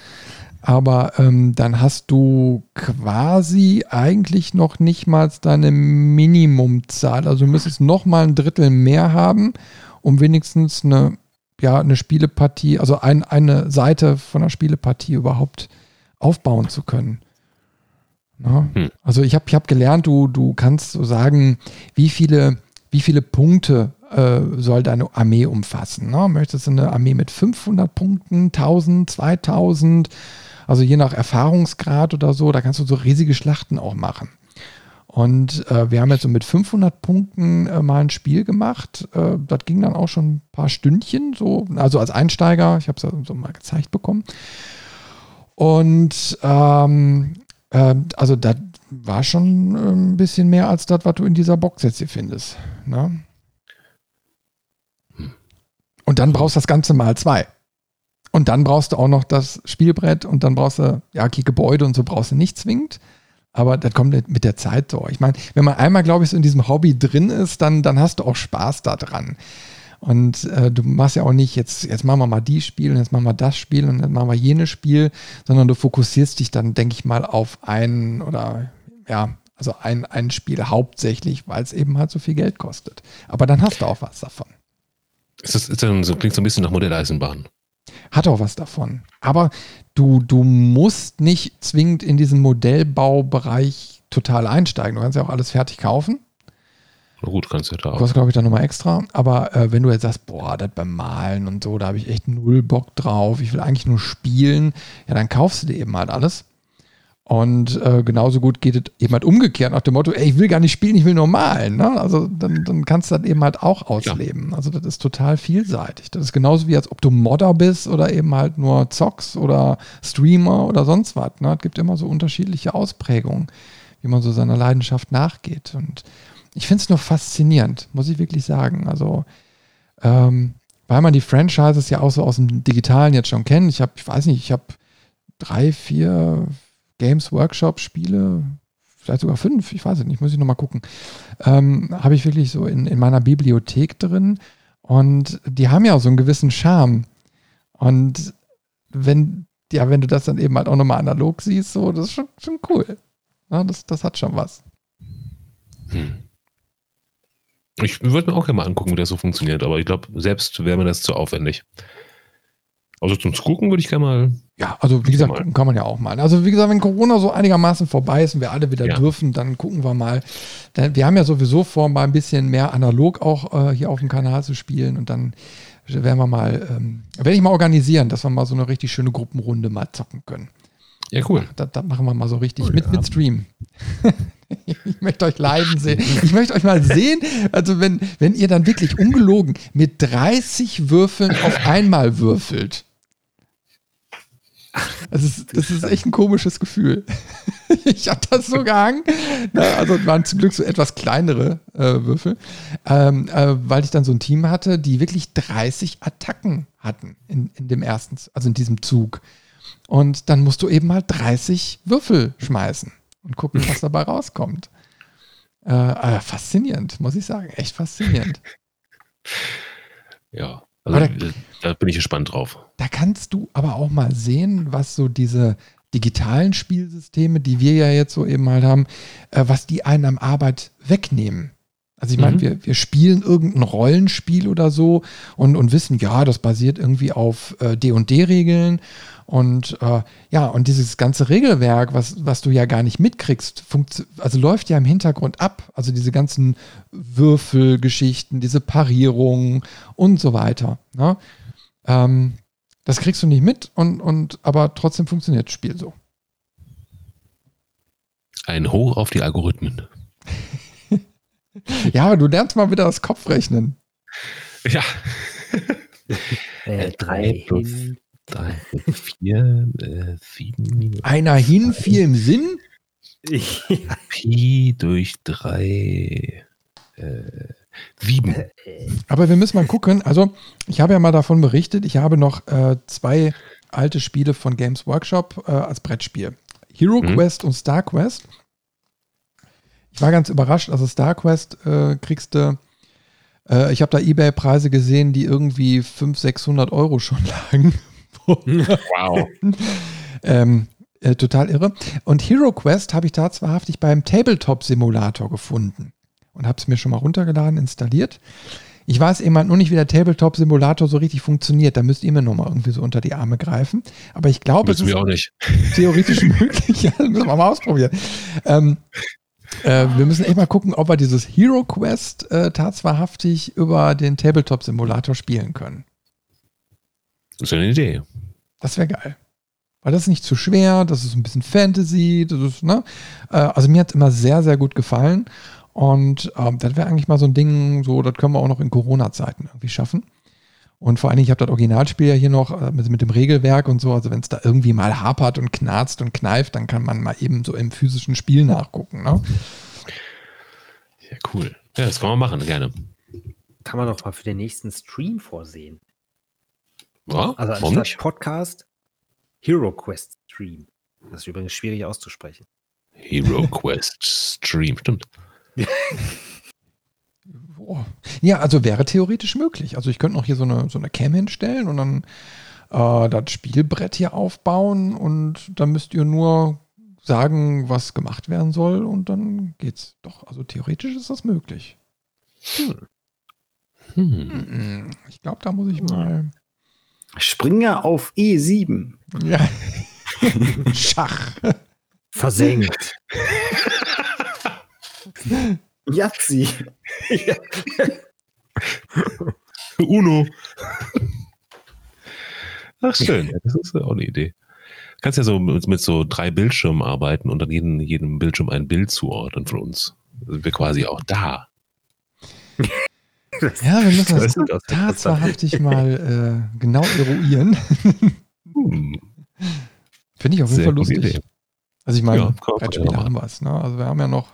Aber ähm, dann hast du quasi eigentlich noch nicht mal deine Minimumzahl. Also du müsstest noch mal ein Drittel mehr haben, um wenigstens eine, ja, eine Spielepartie, also ein, eine Seite von einer Spielepartie überhaupt aufbauen zu können. Ne? Hm. Also ich habe ich hab gelernt, du, du kannst so sagen, wie viele, wie viele Punkte äh, soll deine Armee umfassen. Ne? Möchtest du eine Armee mit 500 Punkten, 1000, 2000, also je nach Erfahrungsgrad oder so, da kannst du so riesige Schlachten auch machen. Und äh, wir haben jetzt so mit 500 Punkten äh, mal ein Spiel gemacht. Äh, das ging dann auch schon ein paar Stündchen, so, also als Einsteiger. Ich habe es so mal gezeigt bekommen. Und ähm, äh, also das war schon äh, ein bisschen mehr als das, was du in dieser Box jetzt hier findest. Ne? Und dann brauchst du das Ganze mal zwei. Und dann brauchst du auch noch das Spielbrett und dann brauchst du, ja, die Gebäude und so brauchst du nicht zwingend. Aber das kommt mit der Zeit so. Ich meine, wenn man einmal, glaube ich, so in diesem Hobby drin ist, dann, dann hast du auch Spaß daran. Und äh, du machst ja auch nicht, jetzt, jetzt machen wir mal die Spiel und jetzt machen wir das Spiel und dann machen wir jenes Spiel, sondern du fokussierst dich dann, denke ich mal, auf einen oder ja, also ein, ein Spiel hauptsächlich, weil es eben halt so viel Geld kostet. Aber dann hast du auch was davon. Ist das, ist das so, klingt so ein bisschen nach Modelleisenbahn. Hat auch was davon. Aber du, du musst nicht zwingend in diesen Modellbaubereich total einsteigen. Du kannst ja auch alles fertig kaufen. Na gut, kannst du ja da auch. Kostet, glaube ich, dann nochmal extra. Aber äh, wenn du jetzt sagst, boah, das beim Malen und so, da habe ich echt null Bock drauf, ich will eigentlich nur spielen, ja, dann kaufst du dir eben halt alles. Und äh, genauso gut geht es eben halt umgekehrt nach dem Motto, ey, ich will gar nicht spielen, ich will nur malen. Ne? Also dann, dann kannst du das eben halt auch ausleben. Ja. Also das ist total vielseitig. Das ist genauso wie als ob du Modder bist oder eben halt nur Zocks oder Streamer oder sonst was. Ne? Es gibt immer so unterschiedliche Ausprägungen, wie man so seiner Leidenschaft nachgeht. Und ich finde es nur faszinierend, muss ich wirklich sagen. Also ähm, weil man die Franchises ja auch so aus dem Digitalen jetzt schon kennt. Ich habe, ich weiß nicht, ich habe drei, vier Games Workshop Spiele, vielleicht sogar fünf, ich weiß es nicht, muss ich nochmal gucken, ähm, habe ich wirklich so in, in meiner Bibliothek drin und die haben ja auch so einen gewissen Charme. Und wenn, ja, wenn du das dann eben halt auch nochmal analog siehst, so, das ist schon, schon cool. Ja, das, das hat schon was. Hm. Ich würde mir auch gerne mal angucken, wie das so funktioniert, aber ich glaube, selbst wäre mir das zu aufwendig. Also zum Gucken würde ich gerne mal. Ja, also wie gesagt, gucken kann man ja auch mal. Also wie gesagt, wenn Corona so einigermaßen vorbei ist und wir alle wieder ja. dürfen, dann gucken wir mal. Wir haben ja sowieso vor, mal ein bisschen mehr analog auch äh, hier auf dem Kanal zu spielen und dann werden wir mal, ähm, werde ich mal organisieren, dass wir mal so eine richtig schöne Gruppenrunde mal zocken können. Ja, cool. Das, das machen wir mal so richtig cool, mit, ja. mit Stream. ich möchte euch leiden sehen. Ich möchte euch mal sehen, also wenn, wenn ihr dann wirklich ungelogen mit 30 Würfeln auf einmal würfelt. Das ist, das ist echt ein komisches Gefühl. Ich habe das so gehangen. Also waren zum Glück so etwas kleinere äh, Würfel, ähm, äh, weil ich dann so ein Team hatte, die wirklich 30 Attacken hatten in, in dem ersten, also in diesem Zug. Und dann musst du eben halt 30 Würfel schmeißen und gucken, was dabei rauskommt. Äh, äh, faszinierend, muss ich sagen. Echt faszinierend. Ja, also da, da, bin ich gespannt drauf. Da kannst du aber auch mal sehen, was so diese digitalen Spielsysteme, die wir ja jetzt so eben halt haben, äh, was die einen am Arbeit wegnehmen. Also ich meine, mhm. wir, wir spielen irgendein Rollenspiel oder so und, und wissen, ja, das basiert irgendwie auf äh, D&D-Regeln und äh, ja, und dieses ganze Regelwerk, was, was du ja gar nicht mitkriegst, also läuft ja im Hintergrund ab. Also diese ganzen Würfelgeschichten, diese Parierungen und so weiter. Ne? Ähm, das kriegst du nicht mit und, und aber trotzdem funktioniert das Spiel so. Ein Hoch auf die Algorithmen. ja, du lernst mal wieder das Kopfrechnen. Ja. äh, drei plus drei, vier, äh, sieben. Einer hin, vier im Sinn? Pi durch drei, äh, sieben. Aber wir müssen mal gucken. Also, ich habe ja mal davon berichtet, ich habe noch äh, zwei alte Spiele von Games Workshop äh, als Brettspiel. Hero mhm. Quest und Star Quest. Ich war ganz überrascht. Also Star Quest äh, kriegst du, äh, ich habe da Ebay-Preise gesehen, die irgendwie 500, 600 Euro schon lagen. Wow. ähm, äh, total irre. Und Hero Quest habe ich tatsächlich beim Tabletop-Simulator gefunden und habe es mir schon mal runtergeladen, installiert. Ich weiß eben halt nur nicht, wie der Tabletop-Simulator so richtig funktioniert. Da müsst ihr mir nochmal irgendwie so unter die Arme greifen. Aber ich glaube, es ist auch nicht. theoretisch möglich. Ja, müssen wir mal ausprobieren. Ähm, äh, wir müssen echt mal gucken, ob wir dieses Hero Quest äh, tatsächlich über den Tabletop-Simulator spielen können. Das ist eine Idee. Das wäre geil. Weil das ist nicht zu schwer, das ist ein bisschen Fantasy, das ist, ne? Äh, also mir hat es immer sehr, sehr gut gefallen. Und ähm, das wäre eigentlich mal so ein Ding, so, das können wir auch noch in Corona-Zeiten irgendwie schaffen. Und vor allen Dingen, ich habe das Originalspiel ja hier noch äh, mit, mit, dem Regelwerk und so. Also wenn es da irgendwie mal hapert und knarzt und kneift, dann kann man mal eben so im physischen Spiel nachgucken. Ne? Ja, cool. Ja, das kann man machen, gerne. Kann man doch mal für den nächsten Stream vorsehen. Ja, also anstatt nicht? Podcast, Hero Quest Stream. Das ist übrigens schwierig auszusprechen. Hero Quest Stream, stimmt. ja, also wäre theoretisch möglich. Also ich könnte noch hier so eine, so eine Cam hinstellen und dann äh, das Spielbrett hier aufbauen und dann müsst ihr nur sagen, was gemacht werden soll und dann geht's doch. Also theoretisch ist das möglich. Hm. Hm, Ich glaube, da muss ich mal. Springer auf E E7. Ja. Schach. Versenkt. Yazzi. Uno. Ach, schön. Das ist auch eine Idee. Du kannst ja so mit, mit so drei Bildschirmen arbeiten und dann jeden, jedem Bildschirm ein Bild zuordnen von uns. Da sind wir quasi auch da. Ja, wir müssen Das das tatsächlich mal äh, genau eruieren. Hm. Finde ich auf jeden Fall lustig. Also ich meine, Ja, Brettspiele haben wir es. Ne? Also wir haben ja noch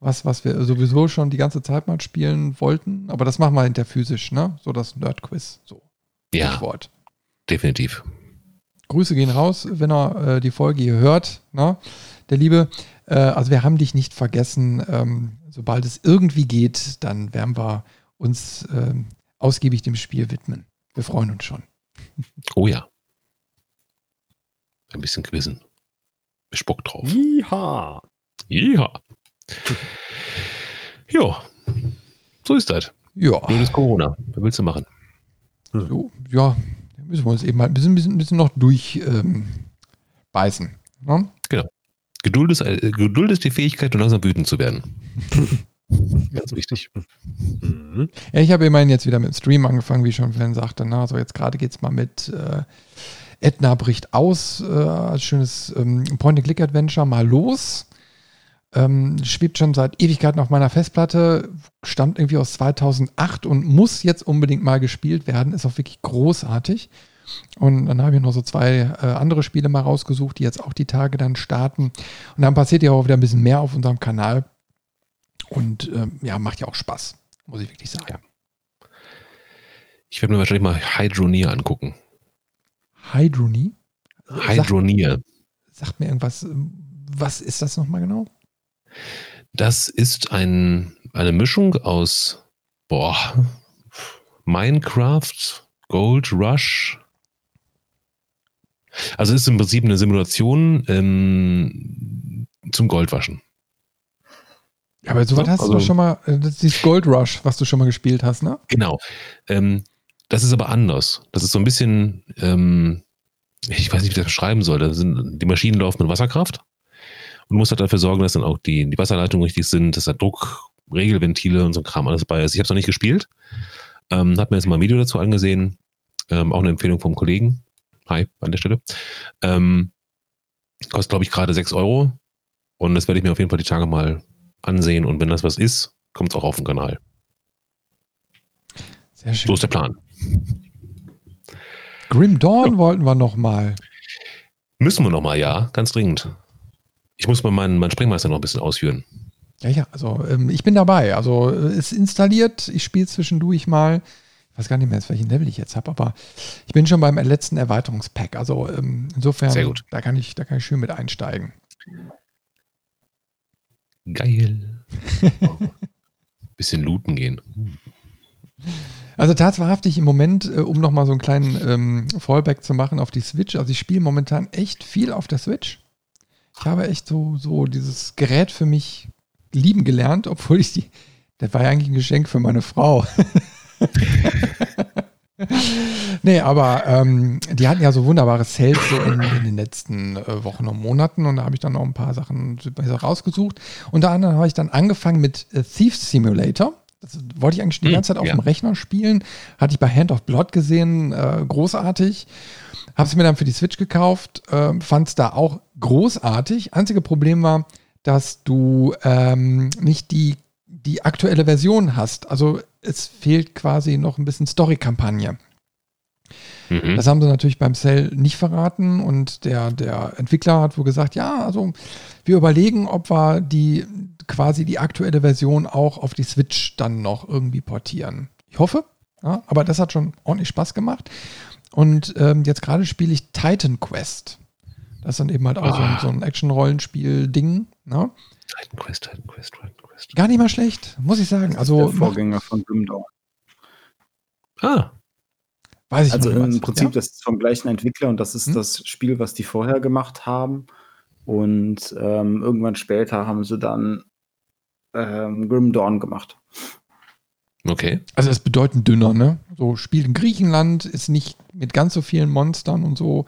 was, was wir sowieso schon die ganze Zeit mal spielen wollten. Aber das machen wir hinter physisch, ne? So das Nerd-Quiz. So. Ja, Stichwort. definitiv. Grüße gehen raus, wenn er äh, die Folge hier hört, ne? der Liebe. Äh, also wir haben dich nicht vergessen. Ähm, sobald es irgendwie geht, dann werden wir uns ähm, ausgiebig dem Spiel widmen. Wir freuen uns schon. Oh ja. Ein bisschen quizzen. Bespuckt drauf. Jiha. Ja. Ja. So ist das. Ja, Blödes Corona. Was willst du machen? so, ja, da müssen wir uns eben halt ein bisschen, bisschen, bisschen noch durchbeißen. Ähm, ne? Geduld ist, äh, Geduld ist die Fähigkeit, um langsam wütend zu werden. Ganz wichtig. Mhm. Ja, ich habe immerhin jetzt wieder mit dem Stream angefangen, wie schon vorhin sagte. Ne? Also jetzt gerade geht es mal mit äh, Edna bricht aus, äh, als schönes ähm, Point-and-Click-Adventure mal los. Ähm, schwebt schon seit Ewigkeiten auf meiner Festplatte, stammt irgendwie aus 2008 und muss jetzt unbedingt mal gespielt werden. Ist auch wirklich großartig. Und dann habe ich noch so zwei äh, andere Spiele mal rausgesucht, die jetzt auch die Tage dann starten. Und dann passiert ja auch wieder ein bisschen mehr auf unserem Kanal. Und ähm, ja, macht ja auch Spaß, muss ich wirklich sagen. Ich werde mir wahrscheinlich mal Hydronier angucken. Hydrony? Sagt, Hydronier. sagt mir irgendwas. ähm, Was ist das nochmal genau? Das ist ein, eine Mischung aus boah, Minecraft, Gold Rush. Also es ist im Prinzip eine Simulation ähm, zum Goldwaschen. Ja, aber sowas Ja, hast du also- doch schon mal, äh, das ist dieses Gold Rush, was du schon mal gespielt hast, ne? Genau. Ähm, das ist aber anders. Das ist so ein bisschen, ähm, ich weiß nicht, wie ich das beschreiben soll. Da sind, die Maschinen laufen mit Wasserkraft und muss halt dafür sorgen, dass dann auch die, die Wasserleitungen richtig sind, dass da Druck, Regelventile und so ein Kram alles bei ist. Ich habe es noch nicht gespielt. Ähm, habe mir jetzt mal ein Video dazu angesehen. Ähm, auch eine Empfehlung vom Kollegen. Hi, an der Stelle. Ähm, kostet, glaube ich, gerade 6 Euro. Und das werde ich mir auf jeden Fall die Tage mal ansehen. Und wenn das was ist, kommt es auch auf den Kanal. Sehr schön. So ist der Plan. Grim Dawn wollten wir noch mal. Müssen wir nochmal, ja, ganz dringend. Ich muss mal meinen, meinen Sprengmeister noch ein bisschen ausführen. Ja, ja, also ähm, ich bin dabei. Also äh, ist installiert, ich spiele zwischendurch mal. Ich weiß gar nicht mehr, welchen Level ich jetzt habe, aber ich bin schon beim letzten Erweiterungspack. Also ähm, insofern. Da, kann ich, da kann ich schön mit einsteigen. Geil. bisschen looten gehen. Also tatsächlich im Moment, äh, um nochmal so einen kleinen ähm, Fallback zu machen auf die Switch. Also ich spiele momentan echt viel auf der Switch. Ich habe echt so, so dieses Gerät für mich lieben gelernt, obwohl ich die, das war ja eigentlich ein Geschenk für meine Frau. nee, aber ähm, die hatten ja so wunderbare Sales so in, in den letzten äh, Wochen und Monaten und da habe ich dann noch ein paar Sachen rausgesucht. Unter anderem habe ich dann angefangen mit äh, Thief Simulator. Das wollte ich eigentlich die Hm, ganze Zeit auf ja. dem Rechner spielen. Hatte ich bei Hand of Blood gesehen, äh, großartig. Habe es mir dann für die Switch gekauft, äh, fand es da auch großartig. Einzige Problem war, dass du ähm, nicht die, die aktuelle Version hast. Also es fehlt quasi noch ein bisschen Story-Kampagne. Mhm. Das haben sie natürlich beim Cell nicht verraten und der, der Entwickler hat wohl gesagt, ja, also wir überlegen, ob wir die quasi die aktuelle Version auch auf die Switch dann noch irgendwie portieren. Ich hoffe, ja, aber das hat schon ordentlich Spaß gemacht. Und ähm, jetzt gerade spiele ich Titan Quest. Das ist dann eben halt auch so ein, Ah. so ein Action-Rollenspiel-Ding. Ne? Titan Quest, Titan Quest, Titan Quest. Gar nicht mal schlecht, muss ich sagen. Also der macht, Vorgänger von Grim Dawn. Ah, weiß ich Also nicht im was. Prinzip, ja? das ist vom gleichen Entwickler und das ist Hm? das Spiel, was die vorher gemacht haben. Und ähm, irgendwann später haben sie dann ähm, Grim Dawn gemacht. Okay. Also es ist bedeutend dünner, ne? So spielt in Griechenland, ist nicht mit ganz so vielen Monstern und so.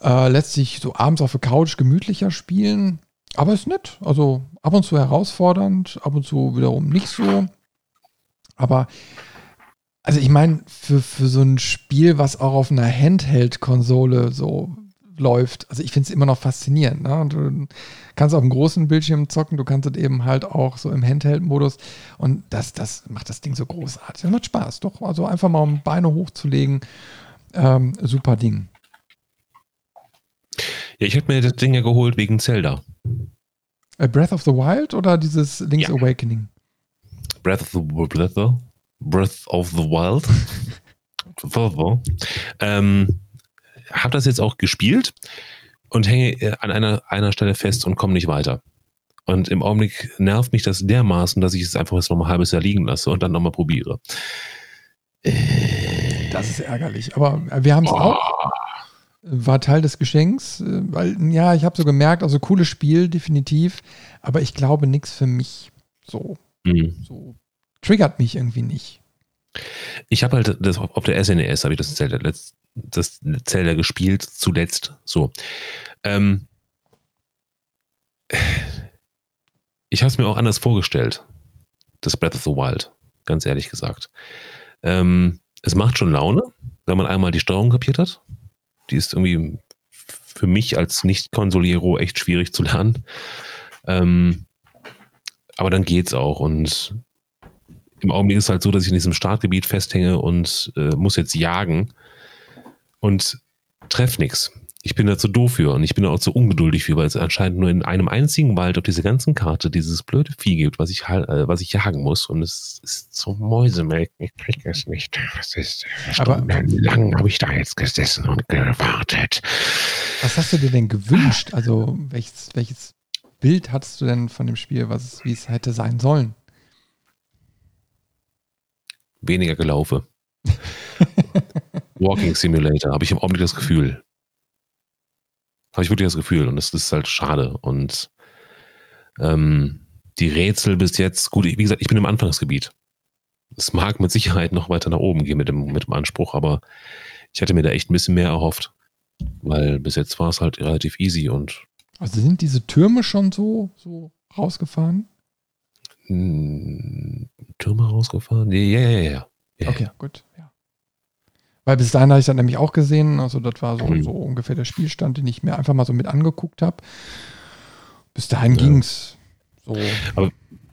Äh, lässt sich so abends auf der Couch gemütlicher spielen. Aber ist nett. Also ab und zu herausfordernd, ab und zu wiederum nicht so. Aber, also ich meine, für, für so ein Spiel, was auch auf einer Handheld-Konsole so läuft, also ich finde es immer noch faszinierend. Ne? Du kannst auf einem großen Bildschirm zocken, du kannst es eben halt auch so im Handheld-Modus und das, das macht das Ding so großartig. Das macht Spaß, doch. Also einfach mal um Beine hochzulegen, ähm, super Ding. Ja, ich hätte mir das Ding ja geholt wegen Zelda. A Breath of the Wild oder dieses Link's Ja. Awakening? Breath of the, Breath of, Breath of the Wild. ähm, hab das jetzt auch gespielt und hänge äh, an einer, einer Stelle fest und komme nicht weiter. Und im Augenblick nervt mich das dermaßen, dass ich es einfach jetzt noch mal ein halbes Jahr liegen lasse und dann nochmal probiere. Das ist ärgerlich. Aber wir haben es auch. War Teil des Geschenks. äh, Weil, ja, ich habe so gemerkt, also cooles Spiel, definitiv. Aber ich glaube, nichts für mich. So, Hm. so triggert mich irgendwie nicht. Ich habe halt das, auf der SNES habe ich das Zelda, das Zelda gespielt, zuletzt. So. Ähm, ich habe es mir auch anders vorgestellt, das Breath of the Wild, ganz ehrlich gesagt. Ähm, es macht schon Laune, wenn man einmal die Steuerung kapiert hat. Die ist irgendwie für mich als Nicht-Konsoliero echt schwierig zu lernen. Ähm, aber dann geht's auch und im Augenblick ist es halt so, dass ich in diesem Startgebiet festhänge und äh, muss jetzt jagen und treff nichts. Ich bin da zu doof für und ich bin da auch zu ungeduldig für, weil es anscheinend nur in einem einzigen Wald auf dieser ganzen Karte dieses blöde Vieh gibt, was ich äh, was ich jagen muss und es ist so Mäusemelk. Ich krieg es nicht. Es ist Aber- stundenlang habe ich da jetzt gesessen und gewartet. Was hast du dir denn gewünscht? Also, welches, welches Bild hattest du denn von dem Spiel, was, wie es hätte sein sollen? Weniger gelaufe. Walking Simulator, habe ich im Augenblick das Gefühl. Habe ich wirklich das Gefühl und das ist halt schade. Und ähm, die Rätsel bis jetzt, gut, wie gesagt, ich bin im Anfangsgebiet. Es mag mit Sicherheit noch weiter nach oben gehen mit dem, mit dem Anspruch, aber ich hätte mir da echt ein bisschen mehr erhofft. Weil bis jetzt war es halt relativ easy und Also sind diese Türme schon so, so rausgefahren? mh, Türme rausgefahren? Ja, ja, ja, ja. Okay, gut. Weil bis dahin habe ich das nämlich auch gesehen. Also, das war so, Mhm. so ungefähr der Spielstand, den ich mir einfach mal so mit angeguckt habe. Bis dahin Ja. ging's. So.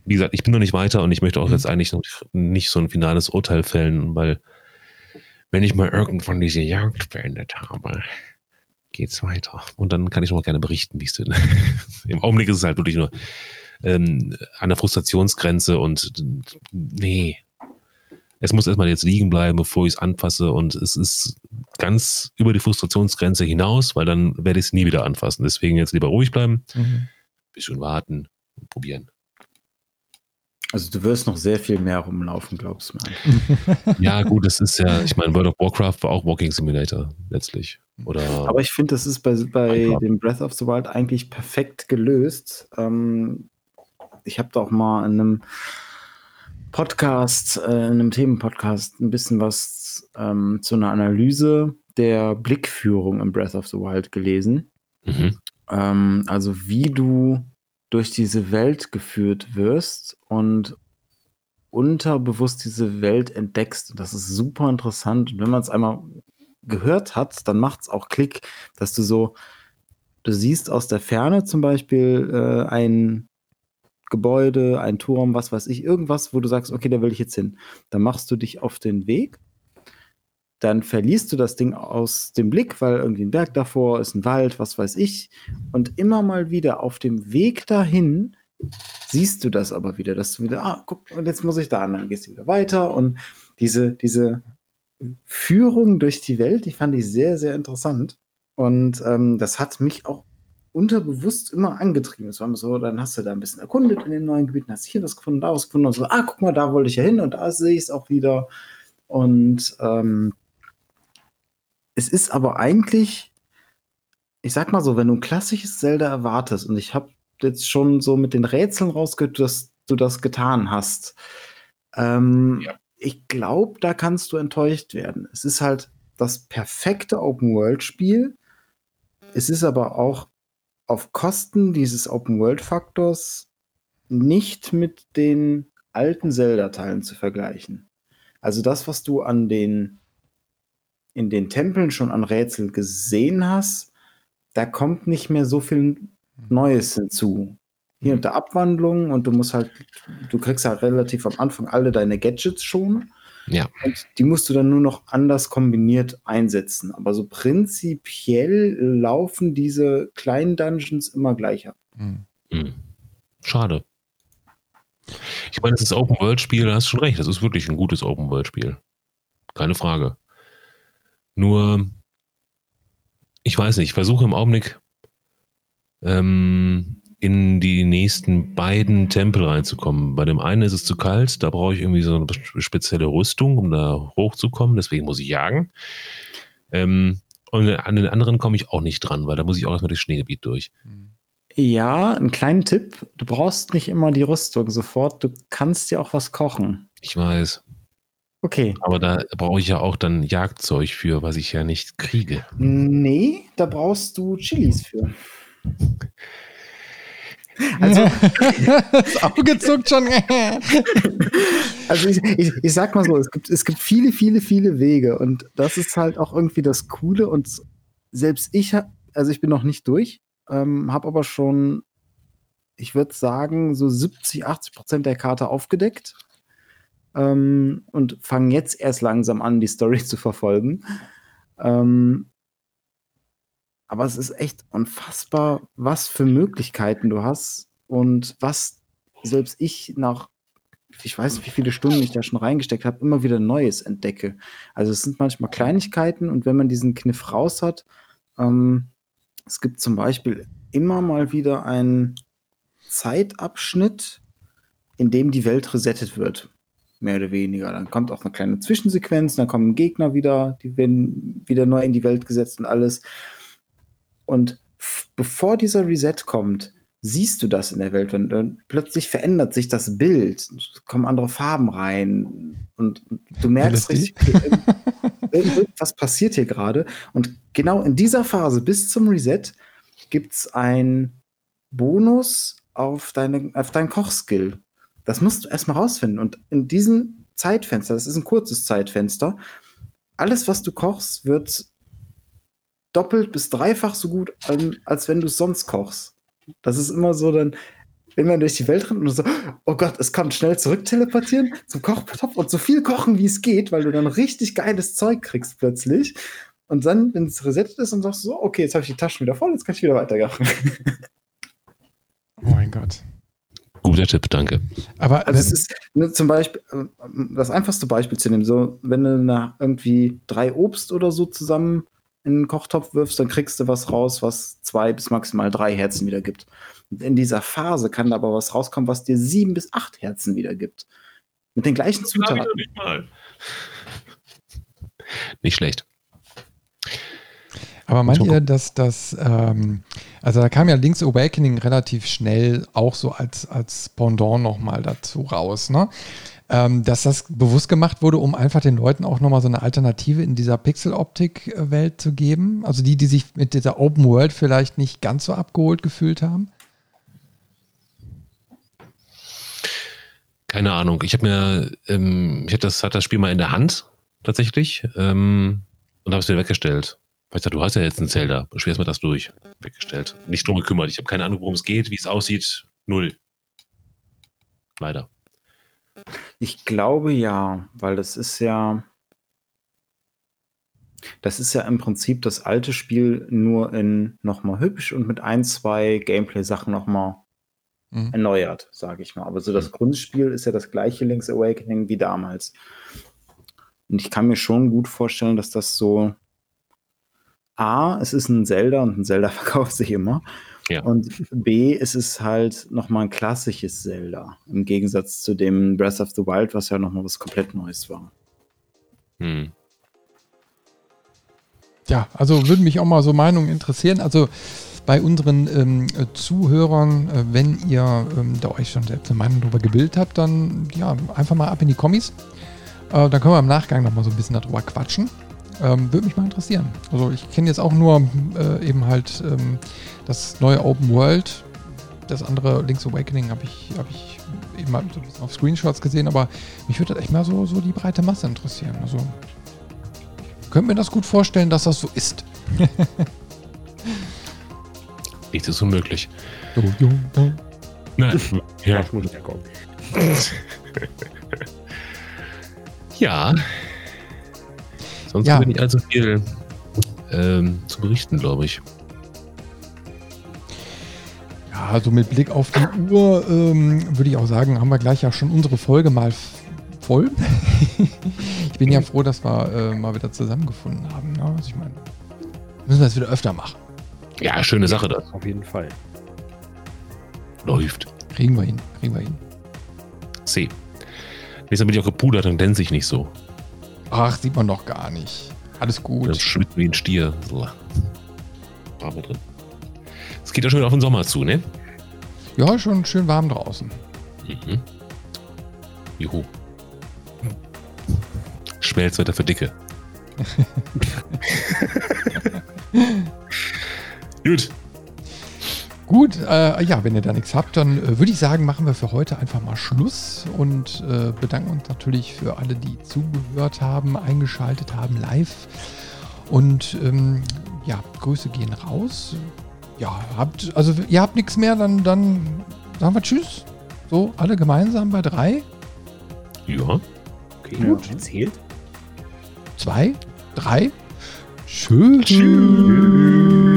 wie gesagt, ich bin noch nicht weiter und ich möchte auch Mhm. jetzt eigentlich noch nicht so ein finales Urteil fällen, weil wenn ich mal irgendwann diese Jagd beendet habe, geht's weiter. Und dann kann ich noch mal gerne berichten, wie es denn. Im Augenblick ist es halt wirklich nur ähm, an der Frustrationsgrenze und nee. Es muss erstmal jetzt liegen bleiben, bevor ich es anfasse und es ist ganz über die Frustrationsgrenze hinaus, weil dann werde ich es nie wieder anfassen. Deswegen jetzt lieber ruhig bleiben, Mhm. bisschen warten und probieren. Also du wirst noch sehr viel mehr rumlaufen, glaubst du mir. Ja, gut, das ist ja, ich meine, World of Warcraft war auch Walking Simulator letztlich. Oder Aber ich finde, das ist bei, bei dem Breath of the Wild eigentlich perfekt gelöst. Ähm, ich habe da auch mal in einem Podcast, äh, in einem Themenpodcast ein bisschen was ähm, zu einer Analyse der Blickführung im Breath of the Wild gelesen. mhm. Ähm, also wie du durch diese Welt geführt wirst und unterbewusst diese Welt entdeckst. Und das ist super interessant. Und wenn man es einmal gehört hat, dann macht es auch Klick, dass du so, du siehst aus der Ferne zum Beispiel äh, ein Gebäude, ein Turm, was weiß ich, irgendwas, wo du sagst, okay, da will ich jetzt hin. Dann machst du dich auf den Weg dann verlierst du das Ding aus dem Blick, weil irgendwie ein Berg davor ist, ein Wald, was weiß ich. Und immer mal wieder auf dem Weg dahin siehst du das aber wieder, dass du wieder, ah, guck, und jetzt muss ich da an, dann gehst du wieder weiter. Und diese, diese Führung durch die Welt, die fand ich sehr, sehr interessant. Und ähm, das hat mich auch unterbewusst immer angetrieben. Es war immer so, dann hast du da ein bisschen erkundet in den neuen Gebieten, hast hier was gefunden, da was gefunden und so, ah, guck mal, da wollte ich ja hin und da sehe ich es auch wieder. Und ähm, es ist aber eigentlich, ich sag mal so, wenn du ein klassisches Zelda erwartest und ich habe jetzt schon so mit den Rätseln rausgehört, dass du das getan hast. Ähm, ja. Ich glaube, da kannst du enttäuscht werden. Es ist halt das perfekte Open-World-Spiel. Es ist aber auch auf Kosten dieses Open-World-Faktors nicht mit den alten Zelda-Teilen zu vergleichen. Also das, was du an den in den Tempeln schon an Rätsel gesehen hast, da kommt nicht mehr so viel Neues hinzu. Hier und da Abwandlungen und du musst halt, du kriegst halt relativ am Anfang alle deine Gadgets schon. Ja. Und die musst du dann nur noch anders kombiniert einsetzen. Aber so prinzipiell laufen diese kleinen Dungeons immer gleich ab. Mhm. Schade. Ich meine, es ist Open-World-Spiel, da hast du schon recht. Das ist wirklich ein gutes Open-World-Spiel. Keine Frage. Nur, ich weiß nicht, ich versuche im Augenblick ähm, in die nächsten beiden Tempel reinzukommen. Bei dem einen ist es zu kalt, da brauche ich irgendwie so eine spezielle Rüstung, um da hochzukommen, deswegen muss ich jagen. Ähm, und an den anderen komme ich auch nicht dran, weil da muss ich auch erstmal das Schneegebiet durch. Ja, einen kleinen Tipp. Du brauchst nicht immer die Rüstung sofort. Du kannst dir auch was kochen. Ich weiß. Okay. Aber da brauche ich ja auch dann Jagdzeug für, was ich ja nicht kriege. Nee, da brauchst du Chilis für. Also, das Auge zuckt schon. also ich, ich, ich, sag mal so, es gibt, es gibt viele, viele, viele Wege und das ist halt auch irgendwie das Coole und selbst ich, also ich bin noch nicht durch, ähm, habe aber schon, ich würde sagen, so 70, 80 Prozent der Karte aufgedeckt ähm, und fange jetzt erst langsam an, die Story zu verfolgen. Ähm, aber es ist echt unfassbar, was für Möglichkeiten du hast und was selbst ich nach, ich weiß nicht, wie viele Stunden ich da schon reingesteckt habe, immer wieder Neues entdecke. Also es sind manchmal Kleinigkeiten und wenn man diesen Kniff raus hat, ähm, es gibt zum Beispiel immer mal wieder einen Zeitabschnitt, in dem die Welt resettet wird. Mehr oder weniger. Dann kommt auch eine kleine Zwischensequenz, dann kommen Gegner wieder, die werden wieder neu in die Welt gesetzt und alles. Und bevor dieser Reset kommt, siehst du das in der Welt und, und plötzlich verändert sich das Bild, kommen andere Farben rein und, du merkst richtig, was passiert hier gerade. Und genau in dieser Phase bis zum Reset gibt es ein Bonus auf, deine, auf deinen Kochskill. Das musst du erstmal rausfinden. Und in diesem Zeitfenster, das ist ein kurzes Zeitfenster, alles, was du kochst, wird doppelt bis dreifach so gut, als wenn du es sonst kochst. Das ist immer so dann, wenn man durch die Welt rennt und so, oh Gott, es kann schnell zurück teleportieren zum Kochtopf und so viel kochen, wie es geht, weil du dann richtig geiles Zeug kriegst plötzlich. Und dann, wenn es resettet ist, und sagst du so, okay, jetzt habe ich die Taschen wieder voll, jetzt kann ich wieder weitermachen. Oh mein Gott. Guter Tipp, danke. Aber also es ist ne, zum Beispiel, äh, das einfachste Beispiel zu nehmen, so, wenn du nach irgendwie drei Obst oder so zusammen in den Kochtopf wirfst, dann kriegst du was raus, was zwei bis maximal drei Herzen wieder gibt. Und in dieser Phase kann aber was rauskommen, was dir sieben bis acht Herzen wieder gibt. Mit den gleichen das Zutaten. Nicht, mal. nicht schlecht. Aber meint ihr, dass das, ähm, also da kam ja Link's Awakening relativ schnell auch so als, als Pendant nochmal dazu raus, ne? Ähm, dass das bewusst gemacht wurde, um einfach den Leuten auch nochmal so eine Alternative in dieser Pixel-Optik-Welt zu geben? Also die, die sich mit dieser Open World vielleicht nicht ganz so abgeholt gefühlt haben? Keine Ahnung. Ich habe mir, ähm, ich hatte das, hatte das Spiel mal in der Hand tatsächlich ähm, und habe es wieder weggestellt. Weißt du, du hast ja jetzt ein Zelda, spielst mal das durch. Weggestellt. Nicht drum gekümmert. Ich habe keine Ahnung, worum es geht, wie es aussieht. Null. Leider. Ich glaube ja, weil das ist ja. Das ist ja im Prinzip das alte Spiel nur in nochmal hübsch und mit ein, zwei Gameplay-Sachen nochmal mhm. erneuert, sage ich mal. Aber so das mhm. Grundspiel ist ja das gleiche Link's Awakening wie damals. Und ich kann mir schon gut vorstellen, dass das so. A, es ist ein Zelda und ein Zelda verkauft sich immer. Ja. Und B, ist es halt nochmal ein klassisches Zelda. Im Gegensatz zu dem Breath of the Wild, was ja nochmal was komplett Neues war. Hm. ja, also würden mich auch mal so Meinungen interessieren. Also bei unseren ähm, Zuhörern, äh, wenn ihr ähm, da euch schon selbst eine Meinung darüber gebildet habt, dann ja, einfach mal ab in die Kommis. Äh, dann können wir im Nachgang noch mal so ein bisschen darüber quatschen. Ähm, Würde mich mal interessieren. Also ich kenne jetzt auch nur äh, eben halt ähm, das neue Open World. Das andere Link's Awakening habe ich, hab ich eben mal so ein bisschen auf Screenshots gesehen, aber mich würde echt mal so, so die breite Masse interessieren. Also könnte mir das gut vorstellen, dass das so ist. Nichts ist unmöglich. So, jo, da. Nein. ja. Das muss ja kommen. ja. Sonst Ja. haben wir nicht allzu viel ähm, zu berichten, glaube ich. Ja, also mit Blick auf die Uhr ähm, würde ich auch sagen, haben wir gleich ja schon unsere Folge mal voll. ich bin ja froh, dass wir äh, mal wieder zusammengefunden haben. Ne? Also ich meine, müssen wir das wieder öfter machen. Ja, schöne Sache das. Auf jeden Fall. Läuft. Kriegen wir hin, kriegen wir hin. C. Nächstes Mal bin ich auch gepudert und glänze ich nicht so. Ach, sieht man doch gar nicht. Alles gut. Das schwitzt wie ein Stier. So. Farbe drin. Es geht ja schon wieder auf den Sommer zu, ne? Ja, schon schön warm draußen. Mhm. Juhu. Schmelzwetter für Dicke. Gut. Gut, äh, ja, wenn ihr da nichts habt, dann äh, würde ich sagen, machen wir für heute einfach mal Schluss und äh, bedanken uns natürlich für alle, die zugehört haben, eingeschaltet haben, live. Und ähm, ja, Grüße gehen raus. Ja, habt, also ihr habt nichts mehr, dann, dann sagen wir Tschüss. So, alle gemeinsam bei drei, Ja. Okay, Gut. erzählt. zwei, drei. Tschüss. Tschüss.